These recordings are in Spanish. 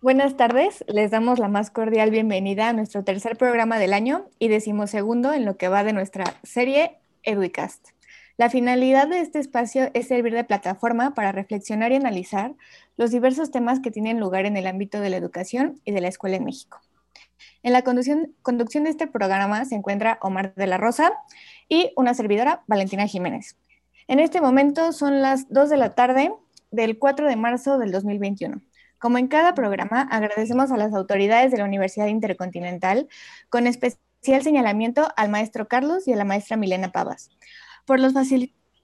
Buenas tardes, les damos la más cordial bienvenida a nuestro tercer programa del año y decimosegundo en lo que va de nuestra serie Educast. La finalidad de este espacio es servir de plataforma para reflexionar y analizar los diversos temas que tienen lugar en el ámbito de la educación y de la escuela en México. En la conducción, de este programa se encuentra Omar de la Rosa y una servidora, Valentina Jiménez. En este momento son las 2 de la tarde del 4 de marzo del 2021. Como en cada programa, agradecemos a las autoridades de la Universidad Intercontinental, con especial señalamiento al maestro Carlos y a la maestra Milena Pavas, por, los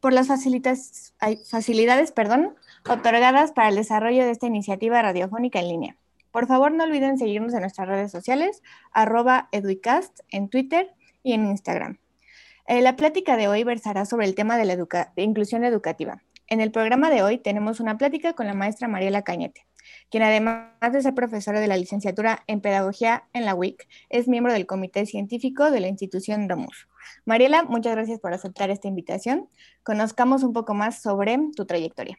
por las facilidades perdón, otorgadas para el desarrollo de esta iniciativa radiofónica en línea. Por favor, no olviden seguirnos en nuestras redes sociales, arroba educast en Twitter y en Instagram. Eh, la plática de hoy versará sobre el tema de la inclusión educativa. En el programa de hoy tenemos una plática con la maestra Mariela Cañete quien además de ser profesora de la licenciatura en Pedagogía en la UIC, es miembro del Comité Científico de la institución Domus. Mariela, muchas gracias por aceptar esta invitación. Conozcamos un poco más sobre tu trayectoria.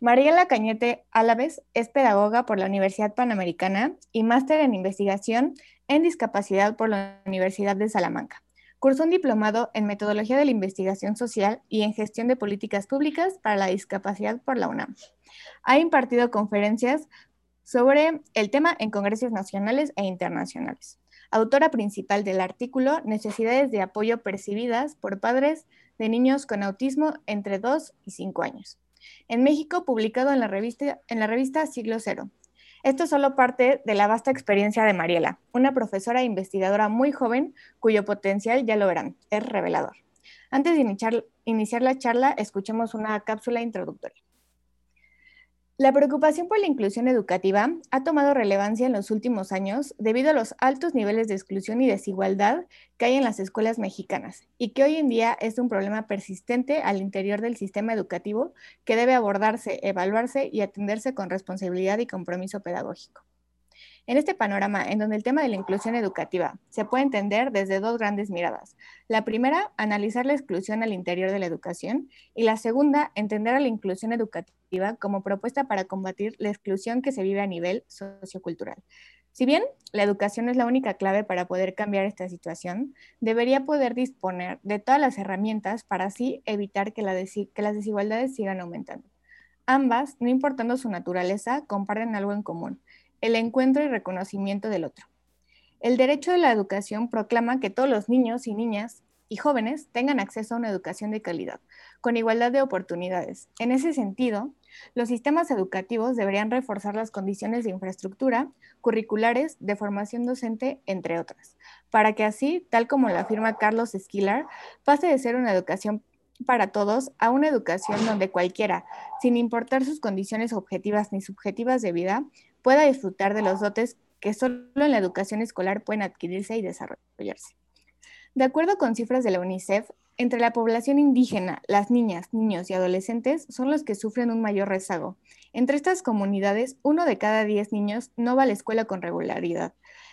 Mariela Cañete Álaves es pedagoga por la Universidad Panamericana y máster en investigación en discapacidad por la Universidad de Salamanca. Cursó un diplomado en metodología de la investigación social y en gestión de políticas públicas para la discapacidad por la UNAM. Ha impartido conferencias sobre el tema en congresos nacionales e internacionales. Autora principal del artículo Necesidades de apoyo percibidas por padres de niños con autismo entre 2 y 5 años. En México, publicado en la revista, en la revista Siglo Cero. Esto es solo parte de la vasta experiencia de Mariela, una profesora e investigadora muy joven cuyo potencial, ya lo verán, es revelador. Antes de iniciar, iniciar la charla, escuchemos una cápsula introductoria. La preocupación por la inclusión educativa ha tomado relevancia en los últimos años debido a los altos niveles de exclusión y desigualdad que hay en las escuelas mexicanas y que hoy en día es un problema persistente al interior del sistema educativo que debe abordarse, evaluarse y atenderse con responsabilidad y compromiso pedagógico. En este panorama, en donde el tema de la inclusión educativa se puede entender desde dos grandes miradas. La primera, analizar la exclusión al interior de la educación y la segunda, entender a la inclusión educativa como propuesta para combatir la exclusión que se vive a nivel sociocultural. Si bien la educación es la única clave para poder cambiar esta situación, debería poder disponer de todas las herramientas para así evitar que, que las desigualdades sigan aumentando. Ambas, no importando su naturaleza, comparten algo en común, el encuentro y reconocimiento del otro. El derecho de la educación proclama que todos los niños y niñas y jóvenes tengan acceso a una educación de calidad, con igualdad de oportunidades. En ese sentido, los sistemas educativos deberían reforzar las condiciones de infraestructura, curriculares, de formación docente, entre otras, para que así, tal como lo afirma Carlos Esquilar, pase de ser una educación para todos a una educación donde cualquiera, sin importar sus condiciones objetivas ni subjetivas de vida, pueda disfrutar de los dotes que solo en la educación escolar pueden adquirirse y desarrollarse. De acuerdo con cifras de la UNICEF, entre la población indígena, las niñas, niños y adolescentes son los que sufren un mayor rezago. Entre estas comunidades, uno de cada diez niños no va a la escuela con regularidad.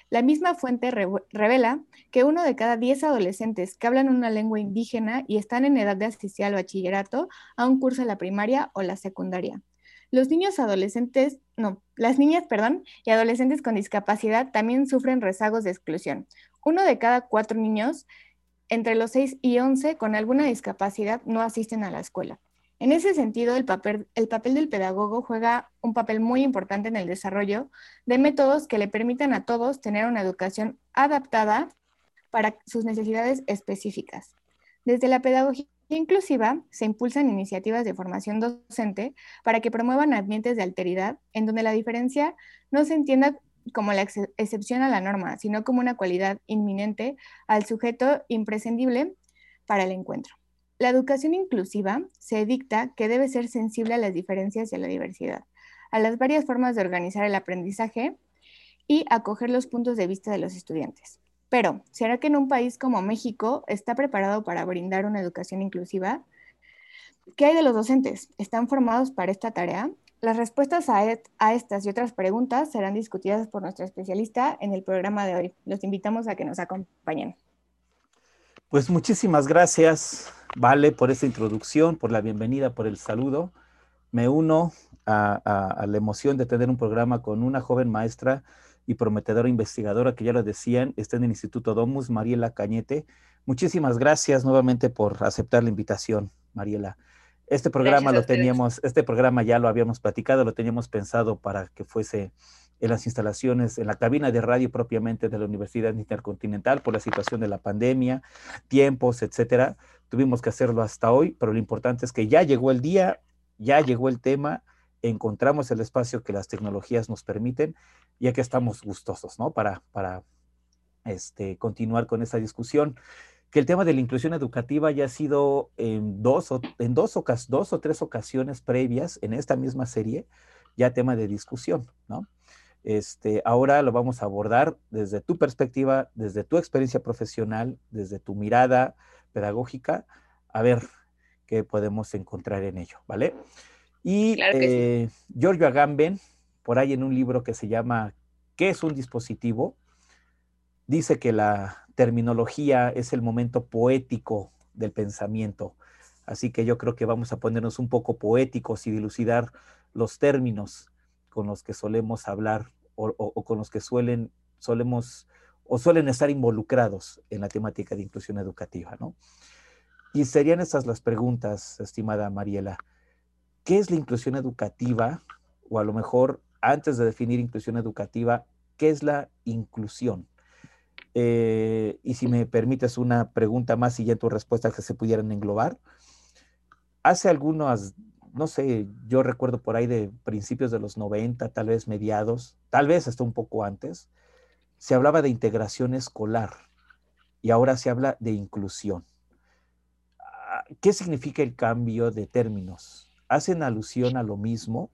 La misma fuente revela que uno de cada diez adolescentes que hablan una lengua indígena y están en edad de asistir al bachillerato aún cursa la primaria o la secundaria. Los niños adolescentes, no, las niñas, perdón, y adolescentes con discapacidad también sufren rezagos de exclusión. Uno de cada cuatro niños entre los 6 y 11 con alguna discapacidad no asisten a la escuela. En ese sentido, el papel, el papel del pedagogo juega un papel muy importante en el desarrollo de métodos que le permitan a todos tener una educación adaptada para sus necesidades específicas. Desde la pedagogía inclusiva se impulsan iniciativas de formación docente para que promuevan ambientes de alteridad en donde la diferencia no se entienda como la excepción a la norma, sino como una cualidad inminente al sujeto imprescindible para el encuentro. La educación inclusiva se dicta que debe ser sensible a las diferencias y a la diversidad, a las varias formas de organizar el aprendizaje y acoger los puntos de vista de los estudiantes. Pero, ¿será que en un país como México está preparado para brindar una educación inclusiva? ¿Qué hay de los docentes? ¿Están formados para esta tarea? Las respuestas a, a, estas y otras preguntas serán discutidas por nuestro especialista en el programa de hoy. Los invitamos a que nos acompañen. Pues muchísimas gracias, Vale, por esta introducción, por la bienvenida, por el saludo. Me uno a, la emoción de tener un programa con una joven maestra y prometedora investigadora que ya lo decían, está en el Instituto Domus, Mariela Cañete. Muchísimas gracias nuevamente por aceptar la invitación, Mariela. Este programa lo teníamos, este programa ya lo habíamos platicado, lo teníamos pensado para que fuese en las instalaciones, en la cabina de radio propiamente de la Universidad Intercontinental por la situación de la pandemia, tiempos, etcétera. Tuvimos que hacerlo hasta hoy, pero lo importante es que ya llegó el día, ya llegó el tema, encontramos el espacio que las tecnologías nos permiten y aquí estamos gustosos, ¿no? Para, para este, continuar con esa discusión. Que el tema de la inclusión educativa ya ha sido en dos o, en dos, dos o tres ocasiones previas en esta misma serie, ya tema de discusión, ¿no? Este, ahora lo vamos a abordar desde tu perspectiva, desde tu experiencia profesional, desde tu mirada pedagógica, a ver qué podemos encontrar en ello, ¿vale? Y eh, Giorgio Agamben, por ahí en un libro que se llama ¿Qué es un dispositivo? Dice que la terminología es el momento poético del pensamiento. Así que yo creo que vamos a ponernos un poco poéticos y dilucidar los términos con los que solemos hablar o, con los que suelen, solemos o suelen estar involucrados en la temática de inclusión educativa, ¿no? Y serían estas las preguntas, estimada Mariela. ¿Qué es la inclusión educativa? O a lo mejor, antes de definir inclusión educativa, ¿qué es la inclusión? Eh, y si me permites una pregunta más y ya tu respuesta que se pudieran englobar. Hace algunas no sé, yo recuerdo por ahí de principios de los 90, tal vez mediados, tal vez hasta un poco antes, se hablaba de integración escolar y ahora se habla de inclusión. Ah, ¿Qué significa el cambio de términos? ¿Hacen alusión a lo mismo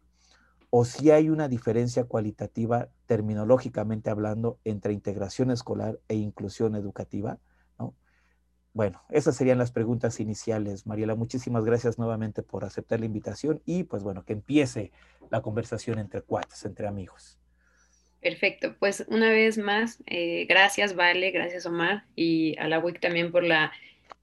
o si hay una diferencia cualitativa terminológicamente hablando entre integración escolar e inclusión educativa? Bueno, esas serían las preguntas iniciales. Mariela, muchísimas gracias nuevamente por aceptar la invitación y pues bueno, que empiece la conversación entre cuates, entre amigos. Perfecto, pues una vez más, eh, gracias Vale, gracias Omar y a la WIC también por la,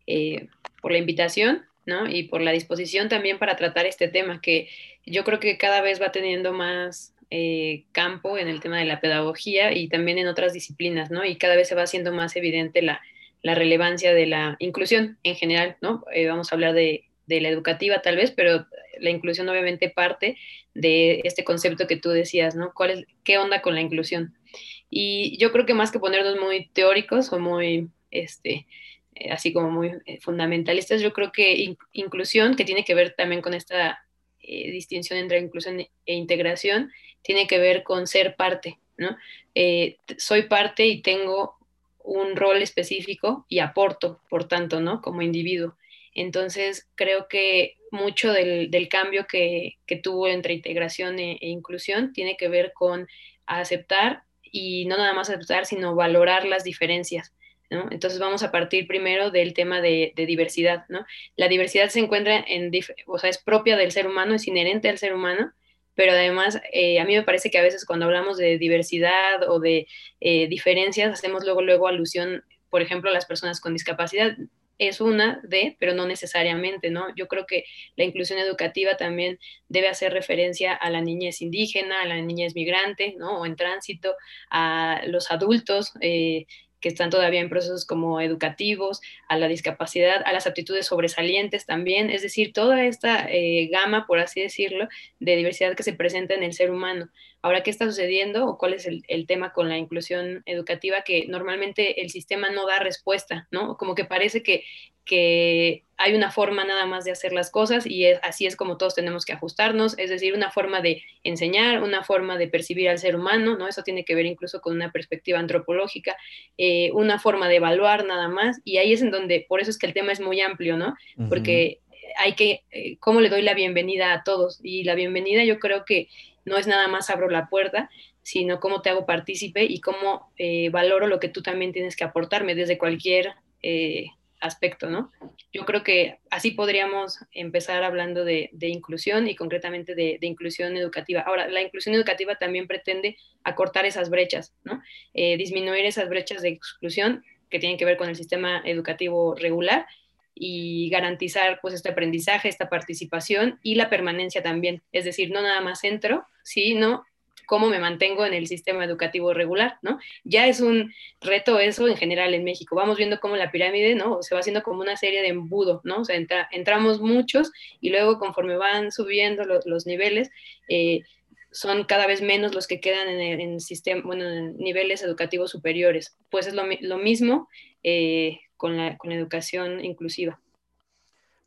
eh, por la invitación ¿no? y por la disposición también para tratar este tema que yo creo que cada vez va teniendo más eh, campo en el tema de la pedagogía y también en otras disciplinas, ¿no? Y cada vez se va haciendo más evidente la, la relevancia de la inclusión en general, ¿no? Eh, vamos a hablar de, la educativa tal vez, pero la inclusión obviamente parte de este concepto que tú decías, ¿no? ¿Cuál es, ¿Qué onda con la inclusión? Y yo creo que más que ponernos muy teóricos o muy, este, así como muy eh, fundamentalistas, yo creo que inclusión, que tiene que ver también con esta distinción entre inclusión e integración, tiene que ver con ser parte, ¿no? soy parte y tengo un rol específico y aporto, por tanto, ¿no? Como individuo. Entonces, creo que mucho del, cambio que, tuvo entre integración e, e, inclusión tiene que ver con aceptar y no nada más aceptar, sino valorar las diferencias. ¿No? Entonces vamos a partir primero del tema de, diversidad. ¿no? La diversidad se encuentra en, o sea, es propia del ser humano, es inherente al ser humano pero además eh, a mí me parece que a veces cuando hablamos de diversidad o de eh, diferencias, hacemos luego, luego alusión, por ejemplo, a las personas con discapacidad. Es una de, pero no necesariamente, ¿no? Yo creo que la inclusión educativa también debe hacer referencia a la niñez indígena, a la niñez migrante, ¿no? O en tránsito, a los adultos, eh, que están todavía en procesos como educativos, a la discapacidad, a las aptitudes sobresalientes también, es decir, toda esta eh, gama, por así decirlo, de diversidad que se presenta en el ser humano. Ahora, ¿qué está sucediendo o cuál es el, tema con la inclusión educativa? Que normalmente el sistema no da respuesta, ¿no? Como que parece que, que hay una forma nada más de hacer las cosas y así es como todos tenemos que ajustarnos, es decir, una forma de enseñar, una forma de percibir al ser humano, ¿no? Eso tiene que ver incluso con una perspectiva antropológica, eh, una forma de evaluar nada más y ahí es en donde, por eso es que el tema es muy amplio, ¿no? Porque hay que, eh, ¿cómo le doy la bienvenida a todos? Y la bienvenida yo creo que no es nada más abro la puerta, sino cómo te hago partícipe y cómo eh, valoro lo que tú también tienes que aportarme desde cualquier aspecto, ¿no? Yo creo que así podríamos empezar hablando de, inclusión y concretamente de, inclusión educativa. Ahora, la inclusión educativa también pretende acortar esas brechas, ¿no? Eh, disminuir esas brechas de exclusión que tienen que ver con el sistema educativo regular y garantizar pues este aprendizaje, esta participación y la permanencia también. Es decir, no nada más entro, sino cómo me mantengo en el sistema educativo regular, ¿no? Ya es un reto eso en general en México. Vamos viendo cómo la pirámide, ¿no? Se va haciendo como una serie de embudo, ¿no? O sea, entramos muchos y luego conforme van subiendo los niveles, eh, son cada vez menos los que quedan en, el, sistema, bueno, en niveles educativos superiores. Pues es lo, mismo eh, con, la, con la educación inclusiva.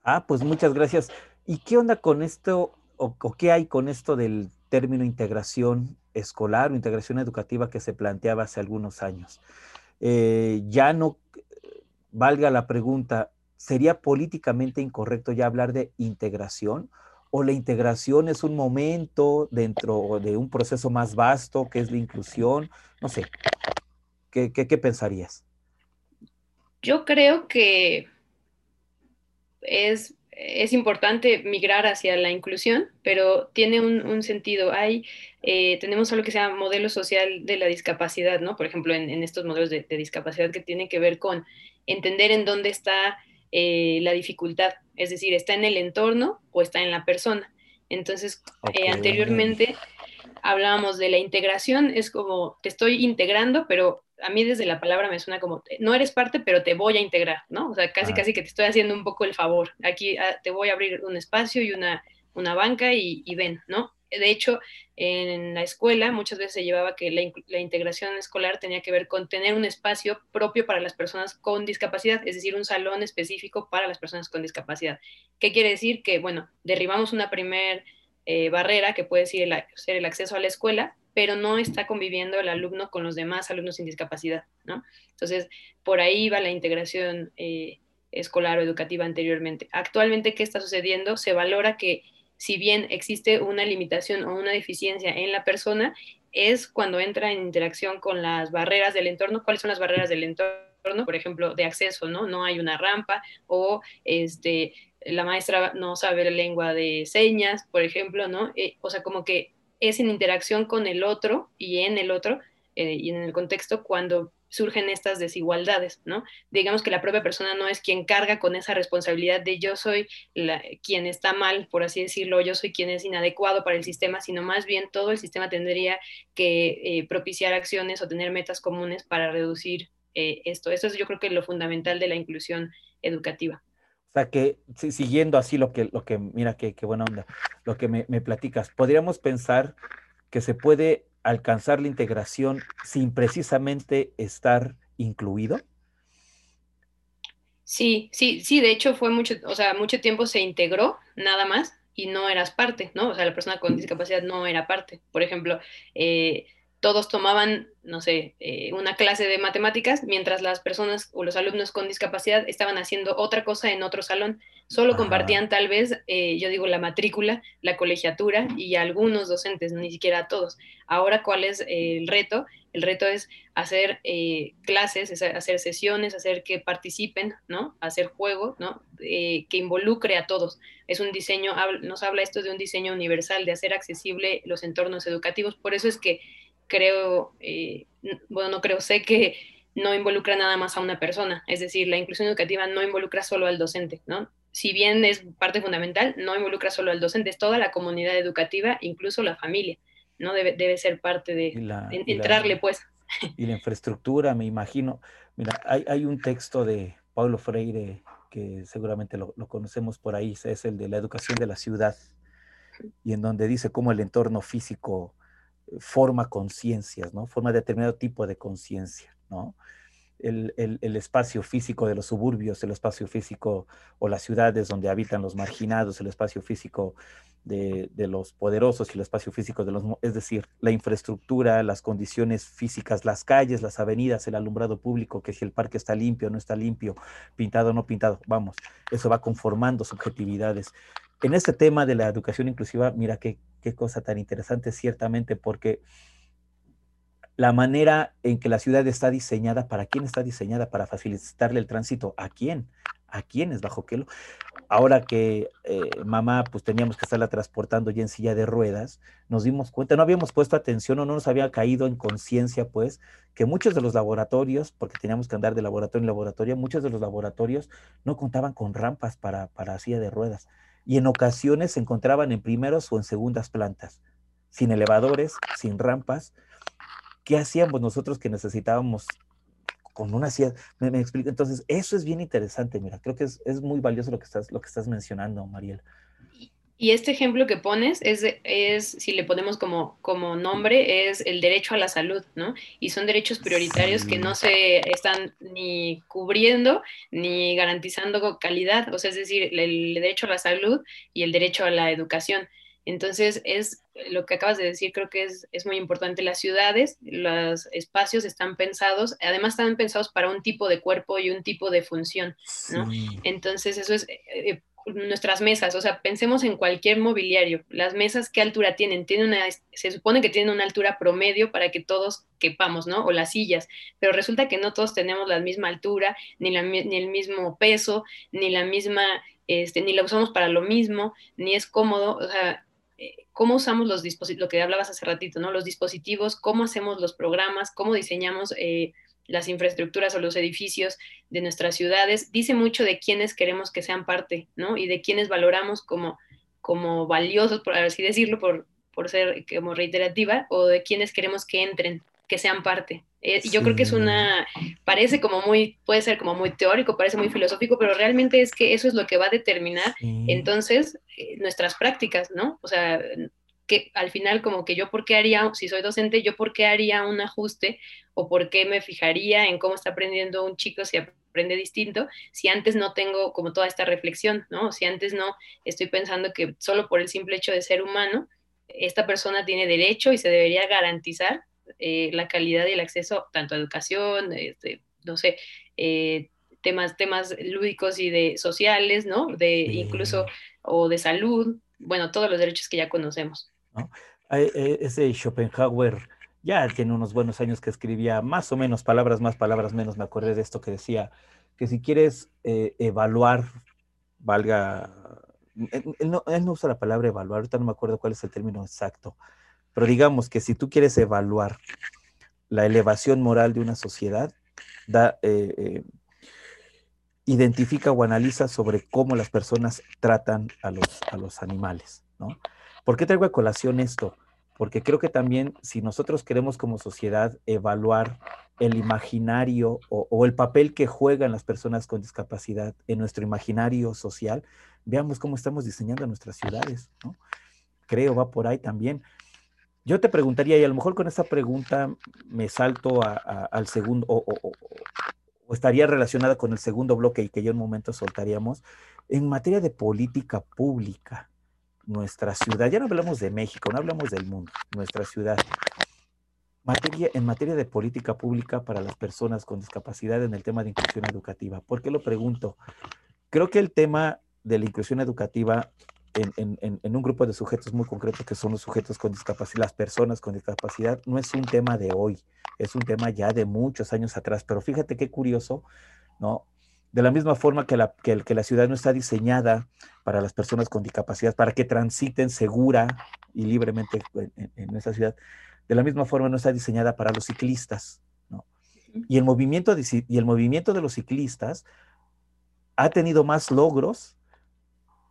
Ah, pues muchas gracias. ¿Y qué onda con esto o qué hay con esto del término integración escolar o integración educativa que se planteaba hace algunos años. Eh, ya no, valga la pregunta, ¿sería políticamente incorrecto ya hablar de integración? ¿O la integración es un momento dentro de un proceso más vasto que es la inclusión? No sé, ¿qué, qué pensarías? Yo creo que es es importante migrar hacia la inclusión, pero tiene un, sentido. Hay, eh, tenemos algo que se llama modelo social de la discapacidad, ¿no? Por ejemplo, en, estos modelos de, discapacidad que tienen que ver con entender en dónde está eh, la dificultad, es decir, está en el entorno o está en la persona. Entonces, eh, anteriormente hablábamos de la integración, es como te estoy integrando, pero a mí desde la palabra me suena como, no eres parte, pero te voy a integrar, ¿no? O sea, casi, casi que te estoy haciendo un poco el favor. Aquí ah, te voy a abrir un espacio y una, una banca y, ven, ¿no? De hecho, en la escuela muchas veces se llevaba que la, la, integración escolar tenía que ver con tener un espacio propio para las personas con discapacidad, es decir, un salón específico para las personas con discapacidad. ¿Qué quiere decir? Que, bueno, derribamos una primer eh, barrera que puede ser el, ser el acceso a la escuela, pero no está conviviendo el alumno con los demás alumnos sin discapacidad, ¿no? Entonces, por ahí va la integración eh, escolar o educativa anteriormente. Actualmente, ¿qué está sucediendo? Se valora que si bien existe una limitación o una deficiencia en la persona, es cuando entra en interacción con las barreras del entorno. ¿Cuáles son las barreras del entorno? Por ejemplo, de acceso, ¿no? No hay una rampa o este, la maestra no sabe la lengua de señas, por ejemplo, ¿no? Eh, o sea, como que es en interacción con el otro y en el otro eh, y en el contexto cuando surgen estas desigualdades, ¿no? Digamos que la propia persona no es quien carga con esa responsabilidad de yo soy quien está mal, por así decirlo, yo soy quien es inadecuado para el sistema, sino más bien todo el sistema tendría que eh, propiciar acciones o tener metas comunes para reducir esto. Eso es yo creo que lo fundamental de la inclusión educativa. Sea, que siguiendo así lo que, lo que mira, qué, buena onda, lo que me, platicas, podríamos pensar que se puede alcanzar la integración sin precisamente estar incluido? Sí, sí, sí, de hecho fue mucho, o sea, mucho tiempo se integró nada más y no eras parte, ¿no? O sea, la persona con discapacidad no era parte. Por ejemplo, eh, todos tomaban, no sé, eh, una clase de matemáticas, mientras las personas o los alumnos con discapacidad estaban haciendo otra cosa en otro salón. Solo compartían tal vez, eh, yo digo, la matrícula, la colegiatura y algunos docentes, ni siquiera todos. Ahora, ¿cuál es el reto? El reto es hacer eh, clases, hacer sesiones, hacer que participen, ¿no? Hacer juego, ¿no? que involucre a todos. Es un diseño, nos habla esto de un diseño universal, de hacer accesible los entornos educativos. Por eso es que creo, eh, bueno, no creo, sé que no involucra nada más a una persona, es decir, la inclusión educativa no involucra solo al docente, ¿no? Si bien es parte fundamental, no involucra solo al docente, es toda la comunidad educativa, incluso la familia, ¿no? Debe, debe ser parte de, entrarle, pues. Y la infraestructura, me imagino. Mira, hay, hay un texto de Paulo Freire que seguramente lo, lo, conocemos por ahí, es el de la educación de la ciudad, y en donde dice cómo el entorno físico forma conciencias, ¿no? Forma determinado tipo de conciencia, ¿no? El, espacio físico de los suburbios, el espacio físico o las ciudades donde habitan los marginados, el espacio físico de, los poderosos y el espacio físico de los... Es decir, la infraestructura, las condiciones físicas, las calles, las avenidas, el alumbrado público, que si el parque está limpio no está limpio, pintado o no pintado, vamos, eso va conformando subjetividades en este tema de la educación inclusiva, mira qué, cosa tan interesante, ciertamente, porque la manera en que la ciudad está diseñada, ¿para quién está diseñada? Para facilitarle el tránsito. ¿A quién? ¿A quiénes? ¿Bajo qué? Ahora que eh, mamá, pues teníamos que estarla transportando ya en silla de ruedas, nos dimos cuenta, no habíamos puesto atención o no nos había caído en conciencia, pues, que muchos de los laboratorios, porque teníamos que andar de laboratorio en laboratorio, muchos de los laboratorios no contaban con rampas para, para silla de ruedas. Y en ocasiones se encontraban en primeros o en segundas plantas, sin elevadores, sin rampas. ¿Qué hacíamos nosotros que necesitábamos con una silla, me, me explico. Entonces, eso es bien interesante, mira, creo que es, es, muy valioso lo que estás, lo que estás mencionando, Mariel. Y este ejemplo que pones es, es si le ponemos como, como nombre, es el derecho a la salud, ¿no? Y son derechos prioritarios que no se están ni cubriendo ni garantizando calidad, o sea, es decir, el, el derecho a la salud y el derecho a la educación. Entonces, es lo que acabas de decir, creo que es, es, muy importante. Las ciudades, los espacios están pensados, además están pensados para un tipo de cuerpo y un tipo de función, ¿no? Sí. Entonces, eso es eh, nuestras mesas, o sea, pensemos en cualquier mobiliario. Las mesas, ¿qué altura tienen? Tienen una, se supone que tienen una altura promedio para que todos quepamos, ¿no? O las sillas, pero resulta que no todos tenemos la misma altura, ni, la, ni el mismo peso, ni la misma, este, ni la usamos para lo mismo, ni es cómodo, o sea, cómo usamos los dispositivos, lo que hablabas hace ratito, ¿no? Los dispositivos, cómo hacemos los programas, cómo diseñamos eh, las infraestructuras o los edificios de nuestras ciudades, dice mucho de quiénes queremos que sean parte, ¿no? Y de quiénes valoramos como, como valiosos, por así decirlo, por, por ser como reiterativa, o de quienes queremos que entren, que sean parte. Eh, sí. Yo creo que es una, parece como muy, puede ser como muy teórico, parece muy filosófico, pero realmente es que eso es lo que va a determinar sí. entonces eh, nuestras prácticas, ¿no? O sea, que al final como que yo por qué haría, si soy docente, yo por qué haría un ajuste o por qué me fijaría en cómo está aprendiendo un chico si aprende distinto, si antes no tengo como toda esta reflexión, ¿no? Si antes no estoy pensando que solo por el simple hecho de ser humano, esta persona tiene derecho y se debería garantizar eh, la calidad y el acceso tanto a educación, este, no sé, eh, temas, temas lúdicos y de sociales, ¿no? De incluso, o de salud, bueno, todos los derechos que ya conocemos. Eh, ese Schopenhauer ya tiene unos buenos años que escribía más o menos palabras más, palabras menos, me acordé de esto que decía, que si quieres eh, evaluar, valga, él no, él no usa la palabra evaluar, ahorita no me acuerdo cuál es el término exacto, pero digamos que si tú quieres evaluar la elevación moral de una sociedad, da, eh, identifica o analiza sobre cómo las personas tratan a los, a los animales, ¿no? ¿Por qué traigo a colación esto? Porque creo que también si nosotros queremos como sociedad evaluar el imaginario o, el papel que juegan las personas con discapacidad en nuestro imaginario social, veamos cómo estamos diseñando nuestras ciudades, ¿no? Creo va por ahí también. Yo te preguntaría, y a lo mejor con esta pregunta me salto al segundo, o, o, o, estaría relacionada con el segundo bloque y que yo en un momento soltaríamos, en materia de política pública, nuestra ciudad, ya no hablamos de México, no hablamos del mundo, nuestra ciudad, materia, en materia de política pública para las personas con discapacidad en el tema de inclusión educativa. ¿Por qué lo pregunto? Creo que el tema de la inclusión educativa en, en, en, un grupo de sujetos muy concretos que son los sujetos con discapacidad, las personas con discapacidad, no es un tema de hoy, es un tema ya de muchos años atrás. Pero fíjate qué curioso, ¿no? De la misma forma que la, que, que la ciudad no está diseñada para las personas con discapacidad, para que transiten segura y libremente en, en esa ciudad, de la misma forma no está diseñada para los ciclistas, ¿no? Y el movimiento de, y el movimiento de los ciclistas ha tenido más logros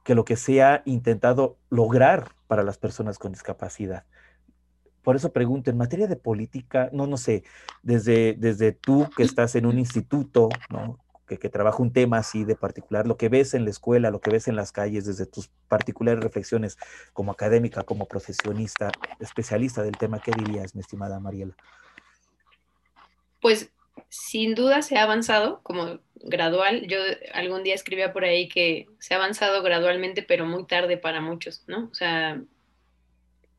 que lo que se ha intentado lograr para las personas con discapacidad. Por eso pregunto, en materia de política, no, no sé, desde, desde tú que estás en un instituto, ¿no? Que, que trabaja un tema así de particular, lo que ves en la escuela, lo que ves en las calles, desde tus particulares reflexiones como académica, como profesionista, especialista del tema, ¿qué dirías, mi estimada Mariela? Pues sin duda se ha avanzado como gradual. Yo algún día escribía por ahí que se ha avanzado gradualmente, pero muy tarde para muchos, ¿no? O sea,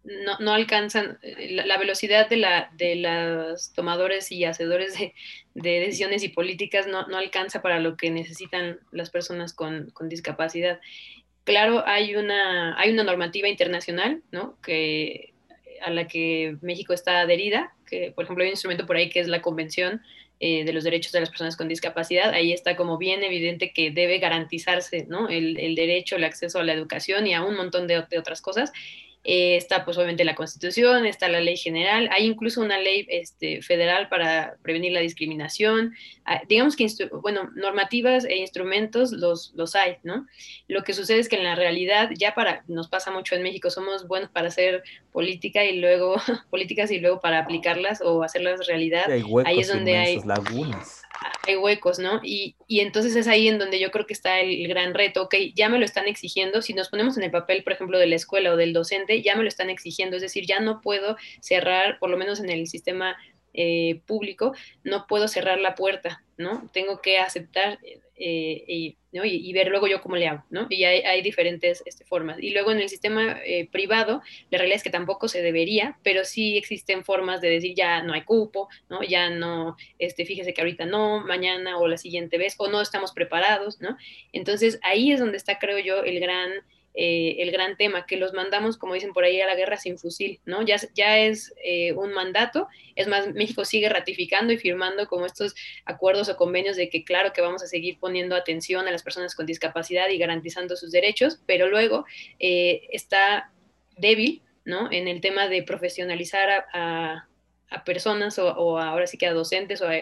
no, no alcanzan la, la, velocidad de, la, de los tomadores y hacedores de, de decisiones y políticas no, no, alcanza para lo que necesitan las personas con, con, discapacidad. Claro, hay una, hay una normativa internacional, ¿no? Que a la que México está adherida, que por ejemplo hay un instrumento por ahí que es la Convención eh, de los Derechos de las Personas con Discapacidad, ahí está como bien evidente que debe garantizarse ¿no? el, el derecho, el acceso a la educación y a un montón de, de otras cosas. Eh, está pues obviamente la Constitución, está la ley general, hay incluso una ley este, federal para prevenir la discriminación, ah, digamos que, bueno, normativas e instrumentos los, los hay, ¿no? Lo que sucede es que en la realidad, ya para, nos pasa mucho en México, somos buenos para hacer política y luego, políticas y luego para aplicarlas o hacerlas realidad, ahí es donde hay lagunas hay huecos, ¿no? Y, y, entonces es ahí en donde yo creo que está el, gran reto, ok, ya me lo están exigiendo, si nos ponemos en el papel, por ejemplo, de la escuela o del docente, ya me lo están exigiendo, es decir, ya no puedo cerrar, por lo menos en el sistema eh, público, no puedo cerrar la puerta, ¿no? Tengo que aceptar eh, y, y, ver luego yo cómo le hago, ¿no? Y hay, hay diferentes este, formas. Y luego en el sistema eh, privado, la realidad es que tampoco se debería, pero sí existen formas de decir ya no hay cupo, ¿no? Ya no, este, fíjese que ahorita no, mañana o la siguiente vez, o no estamos preparados, ¿no? Entonces ahí es donde está, creo yo, el gran eh, el gran tema, que los mandamos, como dicen por ahí, a la guerra sin fusil, ¿no? Ya, ya es eh, un mandato, es más, México sigue ratificando y firmando como estos acuerdos o convenios de que claro que vamos a seguir poniendo atención a las personas con discapacidad y garantizando sus derechos, pero luego eh, está débil, ¿no? En el tema de profesionalizar a, personas o, ahora sí que a docentes o a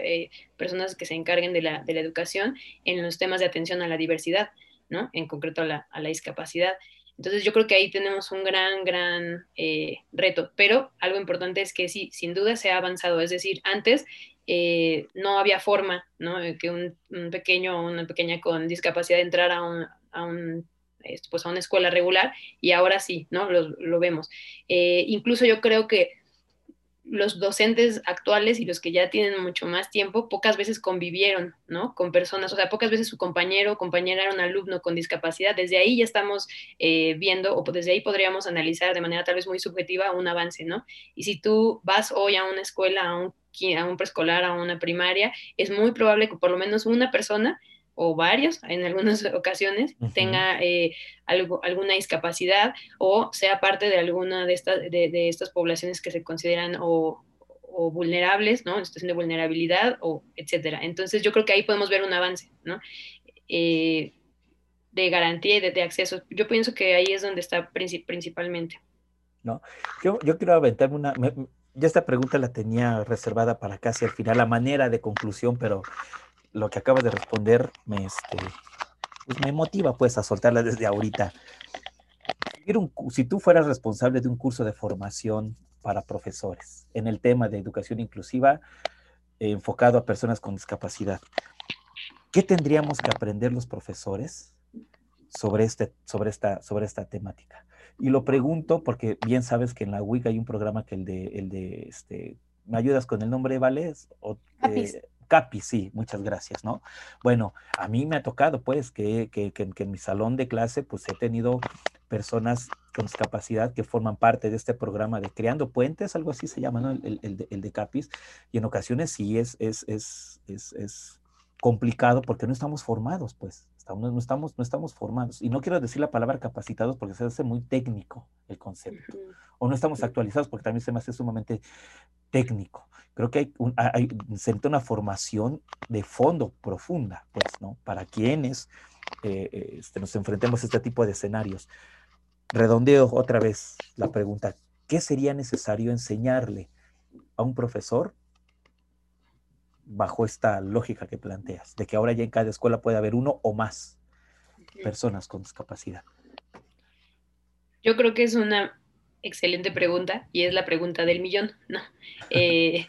personas que se encarguen de la, de la educación en los temas de atención a la diversidad. ¿No? En concreto a la, discapacidad. Entonces yo creo que ahí tenemos un gran, gran eh, reto, pero algo importante es que sí, sin duda se ha avanzado, es decir, antes eh, no había forma, ¿no? Que un, pequeño o una pequeña con discapacidad entrara a un, a un pues a una escuela regular y ahora sí, ¿no? Lo, vemos. Eh, incluso yo creo que los docentes actuales y los que ya tienen mucho más tiempo, pocas veces convivieron, ¿no? Con personas, o sea, pocas veces su compañero o compañera era un alumno con discapacidad. Desde ahí ya estamos eh, viendo, o desde ahí podríamos analizar de manera tal vez muy subjetiva un avance, ¿no? Y si tú vas hoy a una escuela, a un, a un preescolar, a una primaria, es muy probable que por lo menos una persona o varios en algunas ocasiones tenga eh, algo, alguna discapacidad o sea parte de alguna de estas, de, estas poblaciones que se consideran o, vulnerables, ¿no? En situación de vulnerabilidad o etcétera. Entonces yo creo que ahí podemos ver un avance, ¿no? Eh, de garantía y de, acceso. Yo pienso que ahí es donde está principalmente. No, yo, yo quiero aventarme una, ya esta pregunta la tenía reservada para casi al final, la manera de conclusión, pero lo que acabas de responder me, este, pues, me motiva pues a soltarla desde ahorita. si tú fueras responsable de un curso de formación para profesores en el tema de educación inclusiva enfocado a personas con discapacidad, ¿qué tendríamos que aprender los profesores sobre, este, sobre, esta, sobre esta temática? Y lo pregunto porque bien sabes que en la WIC hay un programa que el de, el de este, ¿me ayudas con el nombre, Vale? O, Capi, sí, muchas gracias, ¿no? Bueno, a mí me ha tocado, pues, que, que, que, en mi salón de clase, pues, he tenido personas con discapacidad que forman parte de este programa de Creando Puentes, algo así se llama, ¿no? El, el, el de Capis, y en ocasiones sí es, es, es, es, es complicado porque no estamos formados, pues, estamos, no, estamos, no estamos formados. Y no quiero decir la palabra capacitados porque se hace muy técnico el concepto. O no estamos actualizados porque también se me hace sumamente técnico. Creo que hay, un, hay una formación de fondo profunda, pues, ¿no? Para quienes eh, eh, este, nos enfrentemos a este tipo de escenarios. Redondeo otra vez la pregunta, ¿qué sería necesario enseñarle a un profesor bajo esta lógica que planteas, de que ahora ya en cada escuela puede haber uno o más personas con discapacidad? Yo creo que es una excelente pregunta y es la pregunta del millón, ¿no? Eh,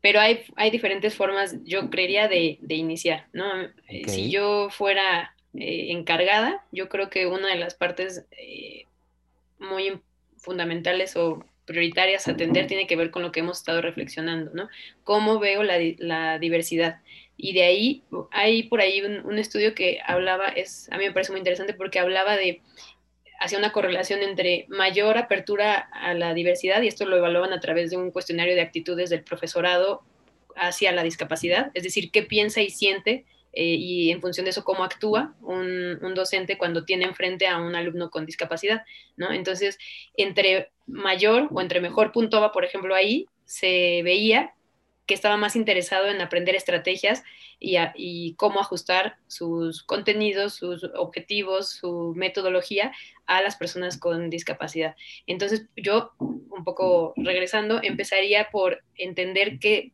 pero hay, hay diferentes formas, yo creería, de, iniciar, ¿no? Eh, si yo fuera eh, encargada, yo creo que una de las partes muy fundamentales o prioritarias a atender tiene que ver con lo que hemos estado reflexionando, ¿no? ¿Cómo veo la, diversidad? Y de ahí, hay por ahí un, un, estudio que hablaba, es, a mí me parece muy interesante porque hablaba de hacía una correlación entre mayor apertura a la diversidad, y esto lo evaluaban a través de un cuestionario de actitudes del profesorado hacia la discapacidad, es decir, qué piensa y siente eh, y en función de eso cómo actúa un, docente cuando tiene enfrente a un alumno con discapacidad, ¿no? Entonces, entre mayor o entre mejor punto va, por ejemplo, ahí se veía que estaba más interesado en aprender estrategias y, cómo ajustar sus contenidos, sus objetivos, su metodología a las personas con discapacidad. Entonces, yo, un poco regresando, empezaría por entender qué,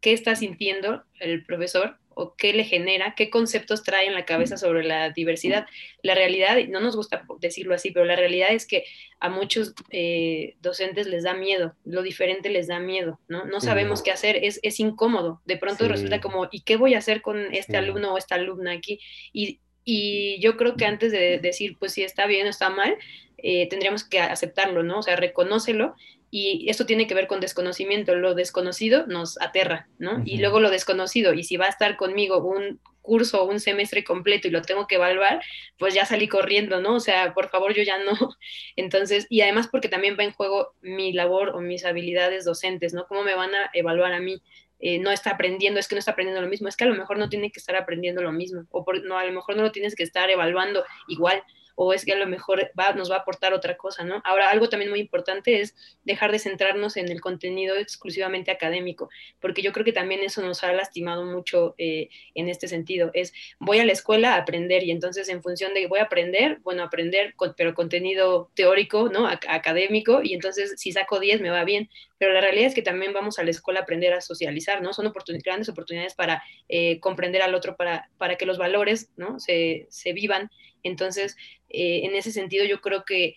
qué está sintiendo el profesor o qué le genera, qué conceptos trae en la cabeza sobre la diversidad. La realidad, no nos gusta decirlo así, pero la realidad es que a muchos eh, docentes les da miedo, lo diferente les da miedo, ¿no? No sabemos qué hacer, es, es incómodo. De pronto resulta como, ¿y qué voy a hacer con este alumno o esta alumna aquí? Y, y yo creo que antes de decir, pues si está bien o está mal, eh, tendríamos que aceptarlo, ¿no? O sea, reconócelo y esto tiene que ver con desconocimiento. Lo desconocido nos aterra, ¿no? Y luego lo desconocido, y si va a estar conmigo un curso o un semestre completo y lo tengo que evaluar, pues ya salí corriendo, ¿no? O sea, por favor, yo ya no. Entonces, y además porque también va en juego mi labor o mis habilidades docentes, ¿no? ¿Cómo me van a evaluar a mí? Eh, no está aprendiendo, es que no está aprendiendo lo mismo, es que a lo mejor no tiene que estar aprendiendo lo mismo, o no, a lo mejor no lo tienes que estar evaluando igual o es que a lo mejor nos va a aportar otra cosa, ¿no? Ahora, algo también muy importante es dejar de centrarnos en el contenido exclusivamente académico, porque yo creo que también eso nos ha lastimado mucho eh, en este sentido. Es, voy a la escuela a aprender y entonces en función de que voy a aprender, bueno, aprender, pero contenido teórico, ¿no? académico, y entonces si saco 10 me va bien, pero la realidad es que también vamos a la escuela a aprender a socializar, ¿no? Son grandes oportunidades para eh, comprender al otro, para, para que los valores, ¿no? Se, se vivan. Entonces, eh, en ese sentido yo creo que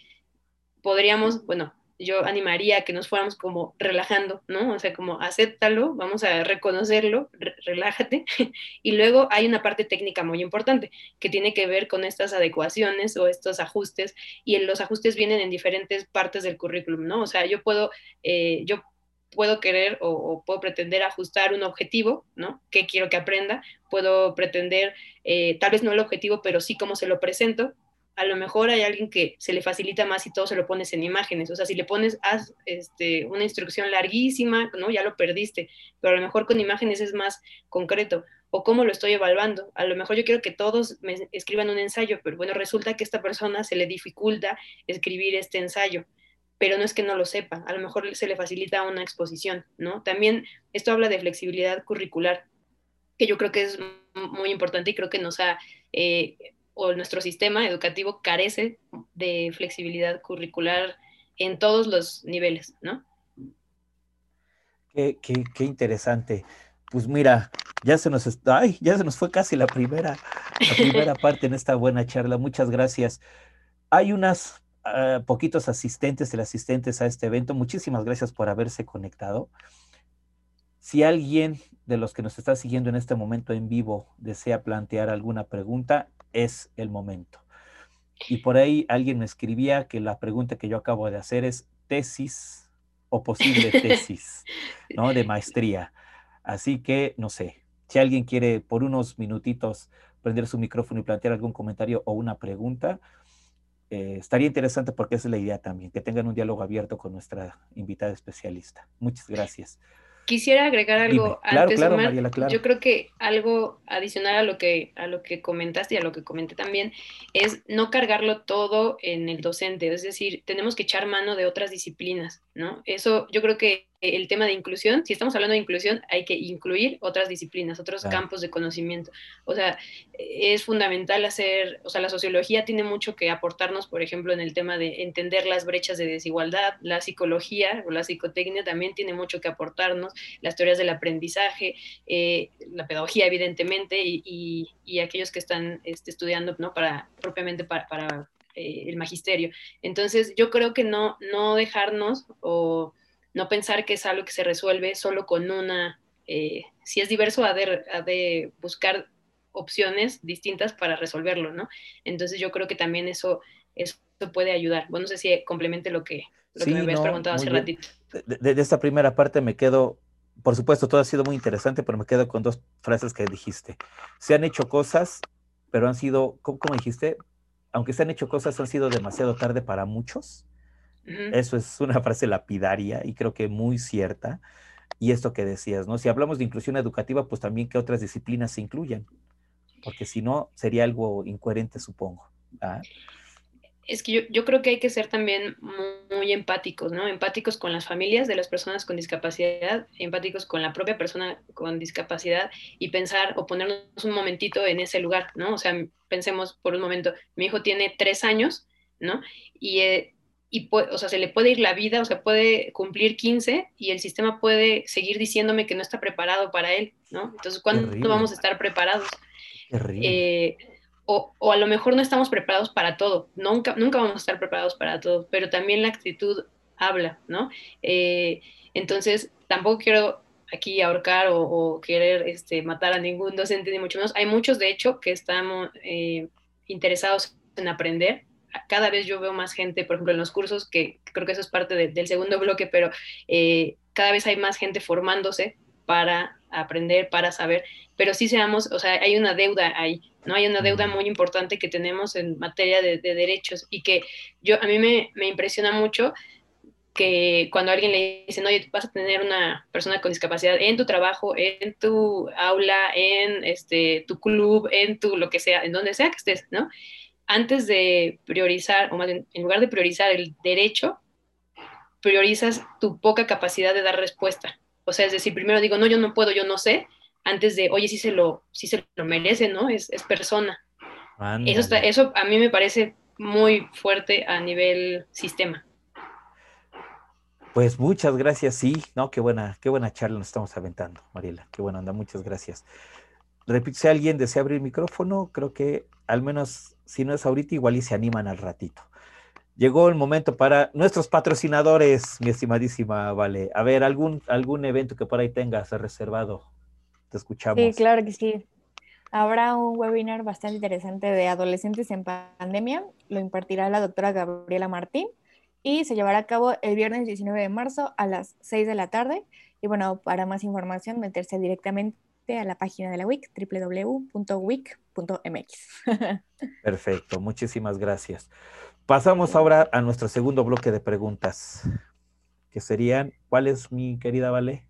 podríamos, bueno, yo animaría a que nos fuéramos como relajando, ¿no? O sea, como acéptalo, vamos a reconocerlo, relájate. y luego hay una parte técnica muy importante que tiene que ver con estas adecuaciones o estos ajustes, y los ajustes vienen en diferentes partes del currículum, ¿no? O sea, yo puedo, eh, yo puedo querer o, puedo pretender ajustar un objetivo, ¿no? ¿Qué quiero que aprenda? Puedo pretender, eh, tal vez no el objetivo, pero sí cómo se lo presento, a lo mejor hay alguien que se le facilita más si todo se lo pones en imágenes. O sea, si le pones haz, este, una instrucción larguísima, ¿no? Ya lo perdiste, pero a lo mejor con imágenes es más concreto. O cómo lo estoy evaluando. A lo mejor yo quiero que todos me escriban un ensayo, pero bueno, resulta que a esta persona se le dificulta escribir este ensayo pero no es que no lo sepa, a lo mejor se le facilita una exposición, ¿no? También esto habla de flexibilidad curricular, que yo creo que es muy importante y creo que nos ha eh, o nuestro sistema educativo carece de flexibilidad curricular en todos los niveles, ¿no? Qué, interesante. Pues mira, ya se nos está, ay, ya se nos fue casi la primera, la primera parte en esta buena charla. Muchas gracias. Hay unas uh, poquitos asistentes, asistentes a este evento. Muchísimas gracias por haberse conectado. Si alguien de los que nos está siguiendo en este momento en vivo desea plantear alguna pregunta, es el momento. Y por ahí alguien me escribía que la pregunta que yo acabo de hacer es tesis o posible tesis, ¿no? De maestría. Así que, no sé, si alguien quiere por unos minutitos prender su micrófono y plantear algún comentario o una pregunta, eh, estaría interesante porque esa es la idea también, que tengan un diálogo abierto con nuestra invitada especialista. Muchas gracias. Quisiera agregar algo antes, Yo creo que algo adicional a lo que a lo que comentaste y a lo que comenté también es no cargarlo todo en el docente, es decir, tenemos que echar mano de otras disciplinas, ¿no? Eso yo creo que el tema de inclusión, si estamos hablando de inclusión, hay que incluir otras disciplinas, otros campos de conocimiento. O sea, es fundamental hacer, o sea, la sociología tiene mucho que aportarnos, por ejemplo, en el tema de entender las brechas de desigualdad, la psicología o la psicotecnia también tiene mucho que aportarnos, las teorías del aprendizaje, eh, la pedagogía, evidentemente, y, aquellos que están este, estudiando, ¿no? Para, propiamente para, para eh, el magisterio. Entonces, yo creo que no, no dejarnos o no pensar que es algo que se resuelve solo con una, eh, si es diverso, ha de, buscar opciones distintas para resolverlo, ¿no? Entonces yo creo que también eso, eso puede ayudar. Bueno, no sé si complemente lo que, me habías preguntado hace ratito. De, esta primera parte me quedo, por supuesto, todo ha sido muy interesante, pero me quedo con dos frases que dijiste. Se han hecho cosas, pero han sido, ¿cómo, cómo dijiste? Aunque se han hecho cosas, han sido demasiado tarde para muchos eso es una frase lapidaria y creo que muy cierta. Y esto que decías, ¿no? Si hablamos de inclusión educativa, pues también que otras disciplinas se incluyan. porque si no sería algo incoherente, supongo. ¿ah? Es que yo, creo que hay que ser también muy, empáticos, ¿no? Empáticos con las familias de las personas con discapacidad, empáticos con la propia persona con discapacidad y pensar o ponernos un momentito en ese lugar, ¿no? O sea, pensemos por un momento, mi hijo tiene tres años, ¿no? Y, eh, y o sea, se le puede ir la vida, o sea, puede cumplir 15 y el sistema puede seguir diciéndome que no está preparado para él, ¿no? Entonces, ¿cuándo vamos a estar preparados? Eh, o, a lo mejor no estamos preparados para todo, nunca, nunca vamos a estar preparados para todo, pero también la actitud habla, ¿no? Eh, entonces, tampoco quiero aquí ahorcar o, querer este, matar a ningún docente, ni mucho menos. Hay muchos, de hecho, que estamos eh, interesados en aprender. Cada vez yo veo más gente, por ejemplo, en los cursos, que creo que eso es parte del segundo bloque, pero eh, cada vez hay más gente formándose para aprender, para saber, pero sí seamos, o sea, hay una deuda ahí. ¿No? Hay una deuda muy importante que tenemos en materia de, derechos y que yo, a mí me, impresiona mucho que cuando alguien le dice, no, vas a tener una persona con discapacidad en tu trabajo, en tu aula, en este, tu club, en tu lo que sea, en donde sea que estés, ¿no? Antes de priorizar, o más bien, en lugar de priorizar el derecho, priorizas tu poca capacidad de dar respuesta. O sea, es decir, primero digo, no, yo no puedo, yo no sé, antes de, oye, sí se lo, sí se lo merece, ¿no? Es, persona. Eso, eso a mí me parece muy fuerte a nivel sistema. Pues muchas gracias, sí, no, qué buena, qué buena charla nos estamos aventando, Mariela, qué buena onda, muchas gracias. Repito, si alguien desea abrir el micrófono, creo que al menos si no es ahorita, igual y se animan al ratito. Llegó el momento para nuestros patrocinadores, mi estimadísima Vale. A ver, algún, algún evento que por ahí tengas reservado te escuchamos. Sí, claro que sí. Habrá un webinar bastante interesante de adolescentes en pandemia. Lo impartirá la doctora Gabriela Martín y se llevará a cabo el viernes 19 de marzo a las 6 de la tarde. Y bueno, para más información, meterse directamente a la página de la WIC, www.wic.mx. Perfecto, muchísimas gracias. Pasamos ahora a nuestro segundo bloque de preguntas, que serían, ¿cuál es mi querida Vale?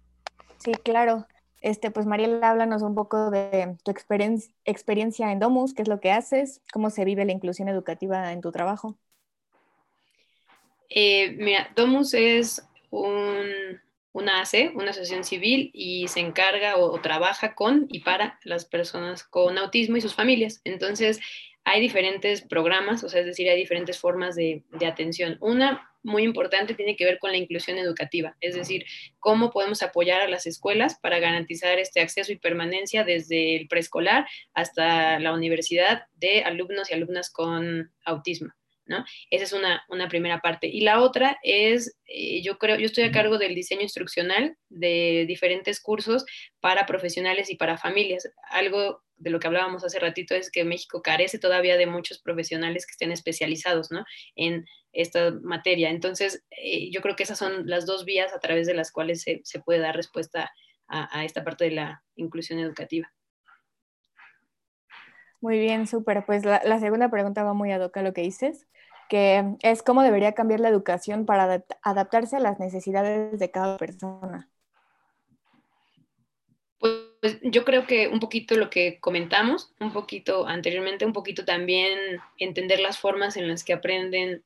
Sí, claro. Este, pues Mariela, háblanos un poco de tu experiencia en Domus, qué es lo que haces, cómo se vive la inclusión educativa en tu trabajo. Eh, mira, Domus es un, una AC, una asociación civil, y se encarga o, trabaja con y para las personas con autismo y sus familias. Entonces, hay diferentes programas, o sea, es decir, hay diferentes formas de, de atención. Una muy importante tiene que ver con la inclusión educativa, es decir, cómo podemos apoyar a las escuelas para garantizar este acceso y permanencia desde el preescolar hasta la universidad de alumnos y alumnas con autismo. ¿No? Esa es una, primera parte. Y la otra es, eh, yo creo, yo estoy a cargo del diseño instruccional de diferentes cursos para profesionales y para familias. Algo de lo que hablábamos hace ratito es que México carece todavía de muchos profesionales que estén especializados, ¿no? En esta materia. Entonces, eh, yo creo que esas son las dos vías a través de las cuales se, puede dar respuesta a, esta parte de la inclusión educativa. Muy bien, súper. Pues la, segunda pregunta va muy a a lo que dices, que es cómo debería cambiar la educación para adaptarse a las necesidades de cada persona. Pues yo creo que un poquito lo que comentamos, un poquito anteriormente, un poquito también entender las formas en las que aprenden